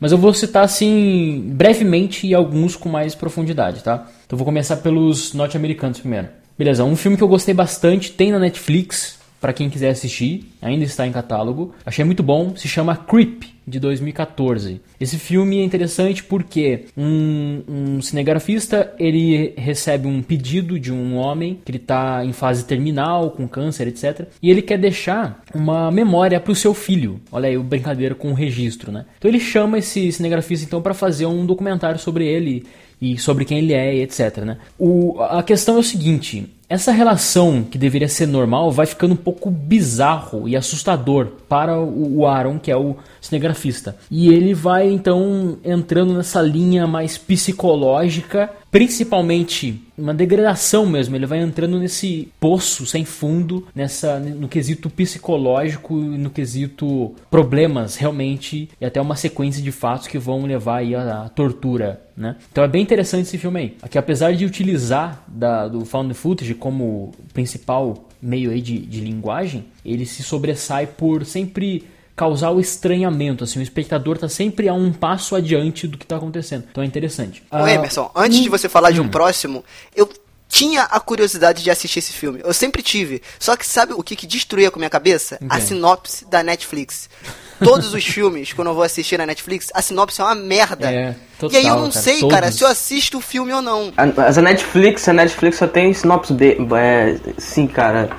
Mas eu vou citar assim brevemente e alguns com mais profundidade, tá? Então eu vou começar pelos norte-americanos primeiro. Beleza, um filme que eu gostei bastante, tem na Netflix, pra quem quiser assistir, ainda está em catálogo. Achei muito bom, se chama Creep, de 2014. Esse filme é interessante porque um, um cinegrafista, ele recebe um pedido de um homem que ele está em fase terminal, com câncer, etc. E ele quer deixar uma memória para o seu filho. Olha aí, o brincadeira com o registro, né? Então ele chama esse cinegrafista então para fazer um documentário sobre ele e sobre quem ele é, etc. Né? O, a questão é o seguinte: essa relação que deveria ser normal vai ficando um pouco bizarro e assustador para o, Aaron, que é o cinegrafista. E ele vai então entrando nessa linha mais psicológica, principalmente uma degradação mesmo. Ele vai entrando nesse poço sem fundo, nessa no quesito psicológico e no quesito problemas realmente e até uma sequência de fatos que vão levar aí à, tortura, né? Então é bem interessante esse filme aí. Aqui apesar de utilizar da, do found footage como principal meio aí de, de linguagem, ele se sobressai por sempre causar o estranhamento, assim, o espectador tá sempre a um passo adiante do que tá acontecendo. Então é interessante. Ô, Ah, Emerson, antes de você falar de um hum. próximo, eu tinha a curiosidade de assistir esse filme. Eu sempre tive. Só que sabe o que, que destruía com a minha cabeça? A sinopse da Netflix. Todos os filmes, quando eu vou assistir na Netflix, a sinopse é uma merda. É, e aí eu total, não cara, sei, cara, todos. se eu assisto o filme ou não. A- Mas a Netflix, a Netflix só tem sinopse B. É, sim, cara.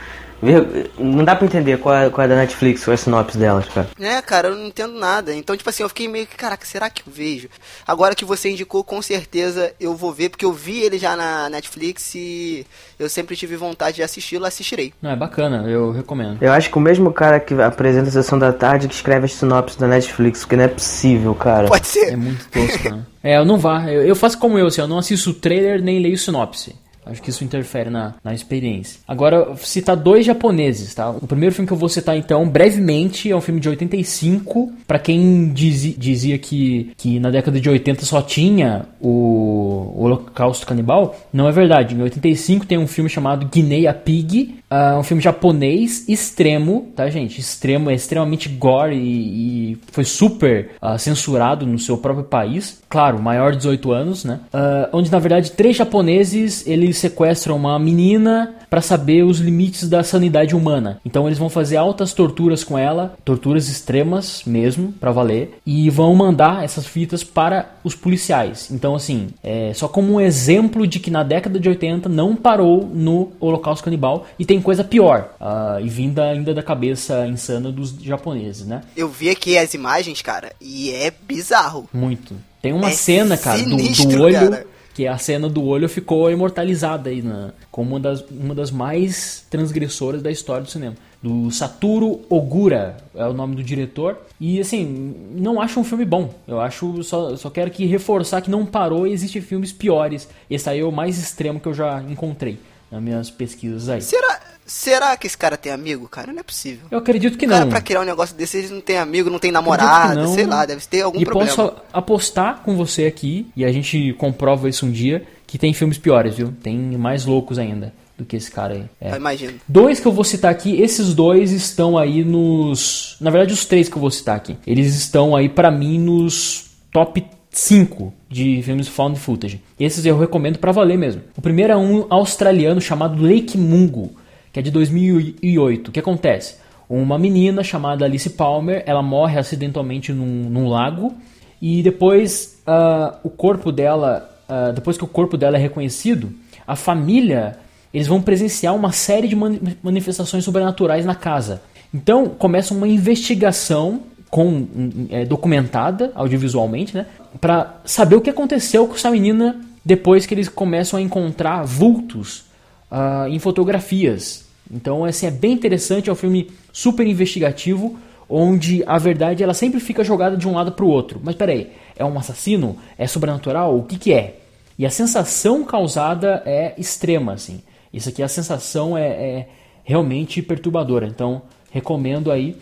Não dá pra entender qual é, qual é da Netflix, qual é a sinopse delas, cara. É, cara, eu não entendo nada. Então, tipo assim, eu fiquei meio que, caraca, será que eu vejo? Agora que você indicou, com certeza eu vou ver, porque eu vi ele já na Netflix e eu sempre tive vontade de assisti-lo, assistirei. Não, é bacana, eu recomendo. Eu acho que o mesmo cara que apresenta a sessão da tarde que escreve as sinopses da Netflix, porque não é possível, cara. Pode ser. É muito tosco, né? É, eu não vá. Eu, eu faço como eu, assim, eu não assisto o trailer nem leio sinopse. Acho que isso interfere na, na experiência. Agora, citar dois japoneses, tá? O primeiro filme que eu vou citar, então, brevemente, é um filme de 85. Pra quem dizi- dizia que, que na década de 80 só tinha o, o Holocausto Canibal, não é verdade. Em 85 tem um filme chamado Guinea Pig, ah, um filme japonês extremo, tá, gente? Extremo, é extremamente gore e, e foi super ah, censurado no seu próprio país. Claro, maior de 18 anos, né? Ah, onde, na verdade, três japoneses, eles sequestram uma menina para saber os limites da sanidade humana. Então eles vão fazer altas torturas com ela, torturas extremas mesmo, pra valer, e vão mandar essas fitas para os policiais. Então, assim, é só como um exemplo de que na década de 80 não parou no Holocausto Canibal e tem coisa pior, ah, e vinda ainda da cabeça insana dos japoneses, né? Eu vi aqui as imagens, cara, e é bizarro. Muito. Tem uma É cena, cara, do, do sinistro, olho. cara. Que a cena do olho ficou imortalizada aí na, como uma das, uma das mais transgressoras da história do cinema. Do Satoru Ogura é o nome do diretor. E assim, não acho um filme bom. Eu acho. Só, só quero que reforçar que não parou e existem filmes piores. Esse aí é o mais extremo que eu já encontrei nas minhas pesquisas aí. Será, será que esse cara tem amigo, cara? Não é possível. Eu acredito que O cara, não. pra criar um negócio desse, ele não tem amigo, não tem namorada, sei lá, deve ter algum e problema. posso apostar com você aqui, e a gente comprova isso um dia, que tem filmes piores, viu? Tem mais loucos ainda do que esse cara aí. É. Eu imagino. Dois que eu vou citar aqui, esses dois estão aí nos. Na verdade, os três que eu vou citar aqui. Eles estão aí pra mim nos top 5 de filmes found footage. Esses eu recomendo pra valer mesmo. O primeiro é um australiano chamado Lake Mungo, que é de 2008. O que acontece? Uma menina chamada Alice Palmer, ela morre acidentalmente num, num lago e depois ah, o corpo dela, ah, depois que o corpo dela é reconhecido, a família eles vão presenciar uma série de mani- manifestações sobrenaturais na casa. Então começa uma investigação com é, documentada audiovisualmente, né, para saber o que aconteceu com essa menina depois que eles começam a encontrar vultos ah, em fotografias. Então assim é bem interessante, é um filme super investigativo onde a verdade ela sempre fica jogada de um lado para o outro. Mas peraí, é um assassino? É sobrenatural? O que, que é? E a sensação causada é extrema, assim. Isso aqui, a sensação é, é realmente perturbadora. Então, recomendo aí.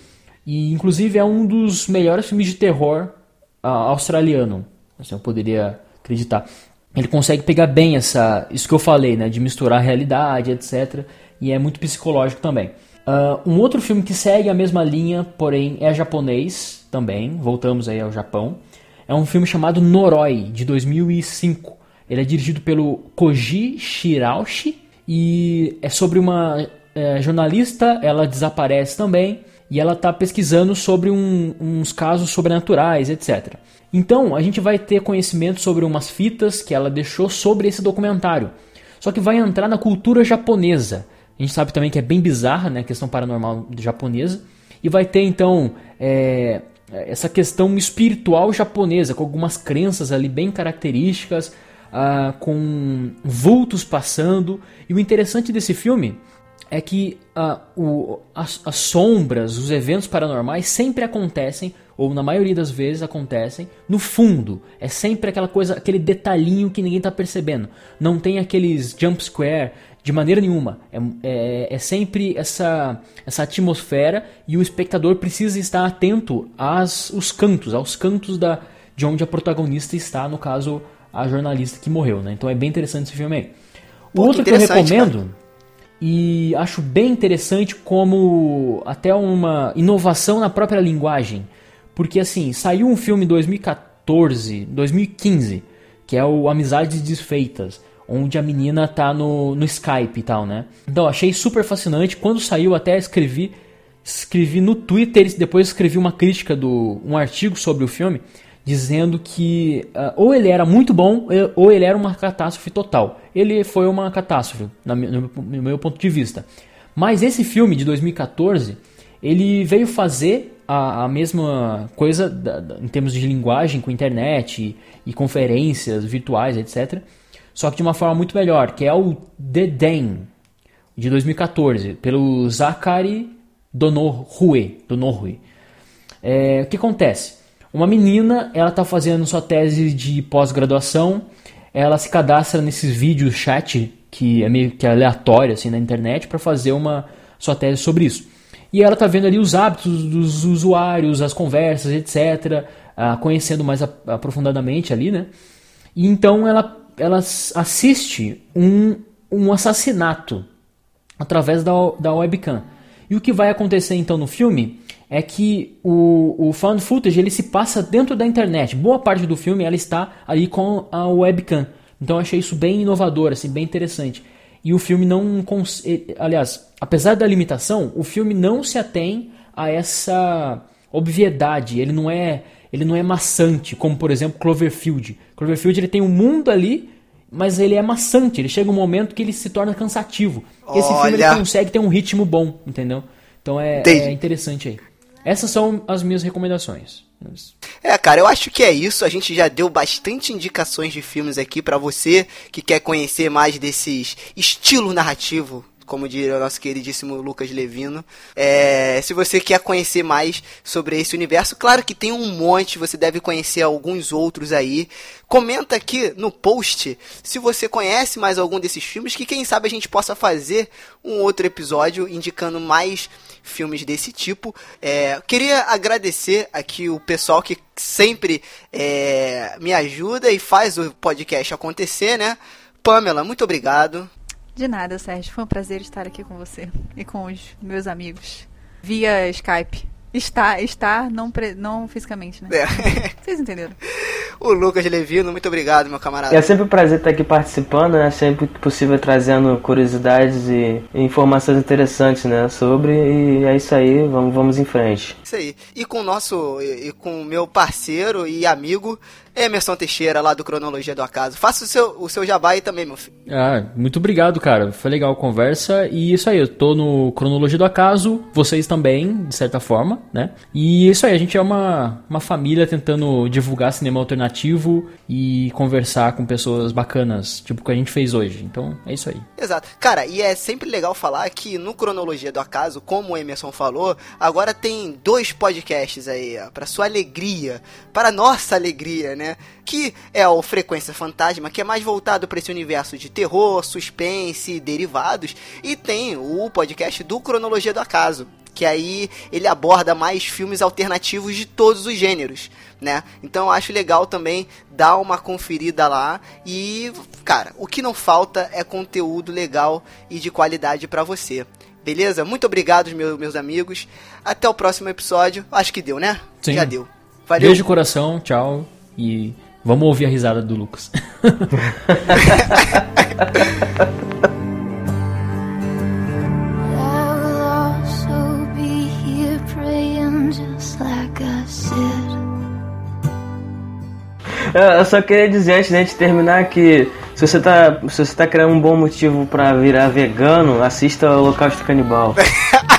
E, inclusive, é um dos melhores filmes de terror ah, australiano. Assim, eu poderia acreditar. Ele consegue pegar bem essa, isso que eu falei, né? De misturar a realidade, etc. E é muito psicológico também. Ah, um outro filme que segue a mesma linha, porém é japonês também. Voltamos aí ao Japão. É um filme chamado Noroi, de 2005. Ele é dirigido pelo Koji Shiraushi e é sobre uma é, jornalista, ela desaparece também e ela está pesquisando sobre um- uns casos sobrenaturais, etc. Então a gente vai ter conhecimento sobre umas fitas que ela deixou sobre esse documentário. Só que vai entrar na cultura japonesa. A gente sabe também que é bem bizarra, né, a questão paranormal japonesa. E vai ter então é, essa questão espiritual japonesa, com algumas crenças ali bem características, ah, com vultos passando. E o interessante desse filme é que ah, o- as, as sombras, os eventos paranormais sempre acontecem, ou na maioria das vezes acontecem, no fundo. É sempre aquela coisa, aquele detalhinho que ninguém está percebendo. Não tem aqueles jump scare de maneira nenhuma. É, é, é sempre essa, essa atmosfera e o espectador precisa estar atento às, os cantos, aos cantos da, de onde a protagonista está, no caso, a jornalista que morreu. Né? Então é bem interessante esse filme aí. O Pô, que outro que eu interessante, recomendo e acho bem interessante como até uma inovação na própria linguagem. Porque assim, saiu um filme em 2014, 2015, que é o Amizades Desfeitas, onde a menina tá no, no Skype e tal, né? Então achei super fascinante. Quando saiu, até escrevi escrevi no Twitter depois escrevi uma crítica do um artigo sobre o filme dizendo que uh, ou ele era muito bom ou ele era uma catástrofe total. Ele foi uma catástrofe no meu, no meu ponto de vista. Mas esse filme de 2014 ele veio fazer a, a mesma coisa da, da, em termos de linguagem com internet e, e, conferências virtuais, etc. Só que de uma forma muito melhor, que é o The Den, de 2014, pelo Zachary Donorue. Donorue. É, o que acontece? Uma menina, ela está fazendo sua tese de pós-graduação, ela se cadastra nesses vídeos chat que é meio que aleatório assim na internet para fazer uma sua tese sobre isso. E ela está vendo ali os hábitos dos usuários, as conversas, etc., conhecendo mais aprofundadamente ali, né? E então ela, ela assiste um, um assassinato através da, da webcam. E o que vai acontecer então no filme é que o, o found footage ele se passa dentro da internet. Boa parte do filme ela está ali com a webcam. Então eu achei isso bem inovador, assim, bem interessante. E o filme não. Aliás, apesar da limitação, o filme não se atém a essa obviedade. Ele não é, ele não é maçante, como por exemplo Cloverfield. Cloverfield ele tem um mundo ali, mas ele é maçante. Ele chega um momento que ele se torna cansativo. Olha. Esse filme ele consegue ter um ritmo bom, entendeu? Então é, é interessante aí. Essas são as minhas recomendações. É, cara, eu acho que é isso. A gente já deu bastante indicações de filmes aqui para você que quer conhecer mais desses estilo narrativo como diria o nosso queridíssimo Lucas Levino. É, se você quer conhecer mais sobre esse universo, claro que tem um monte, você deve conhecer alguns outros aí. Comenta aqui no post se você conhece mais algum desses filmes, que quem sabe a gente possa fazer um outro episódio indicando mais filmes desse tipo. É, queria agradecer aqui o pessoal que sempre é, me ajuda e faz o podcast acontecer, né? Pamela, muito obrigado. De nada, Sérgio. Foi um prazer estar aqui com você e com os meus amigos via Skype. Está, está, não, pre, não fisicamente, né? É. Vocês entenderam. o Lucas Levino, muito obrigado, meu camarada. É sempre um prazer estar aqui participando, né? Sempre possível trazendo curiosidades e informações interessantes, né? Sobre, e é isso aí, vamos, vamos em frente. Isso aí. E com o nosso, e com o meu parceiro e amigo, Emerson Teixeira, lá do Cronologia do Acaso. Faça o seu, o seu jabá aí também, meu filho. Ah, muito obrigado, cara. Foi legal a conversa. E isso aí, eu tô no Cronologia do Acaso, vocês também, de certa forma, né? E isso aí, a gente é uma, uma família tentando divulgar cinema alternativo e conversar com pessoas bacanas, tipo o que a gente fez hoje. Então, é isso aí. Exato. Cara, e é sempre legal falar que no Cronologia do Acaso, como o Emerson falou, agora tem dois podcasts aí, ó, pra sua alegria, para nossa alegria, né? Que é o Frequência Fantasma, que é mais voltado para esse universo de terror, suspense, derivados. E tem o podcast do Cronologia do Acaso, que aí ele aborda mais filmes alternativos de todos os gêneros, né? Então eu acho legal também dar uma conferida lá e, cara, o que não falta é conteúdo legal e de qualidade para você. Beleza? Muito obrigado, meus, meus amigos. Até o próximo episódio. Acho que deu, né? Sim. Já deu. Valeu. Beijo coração, tchau. E vamos ouvir a risada do Lucas. Eu só queria dizer antes de terminar que se você tá, se você tá querendo um bom motivo para virar vegano, assista o Holocausto Canibal.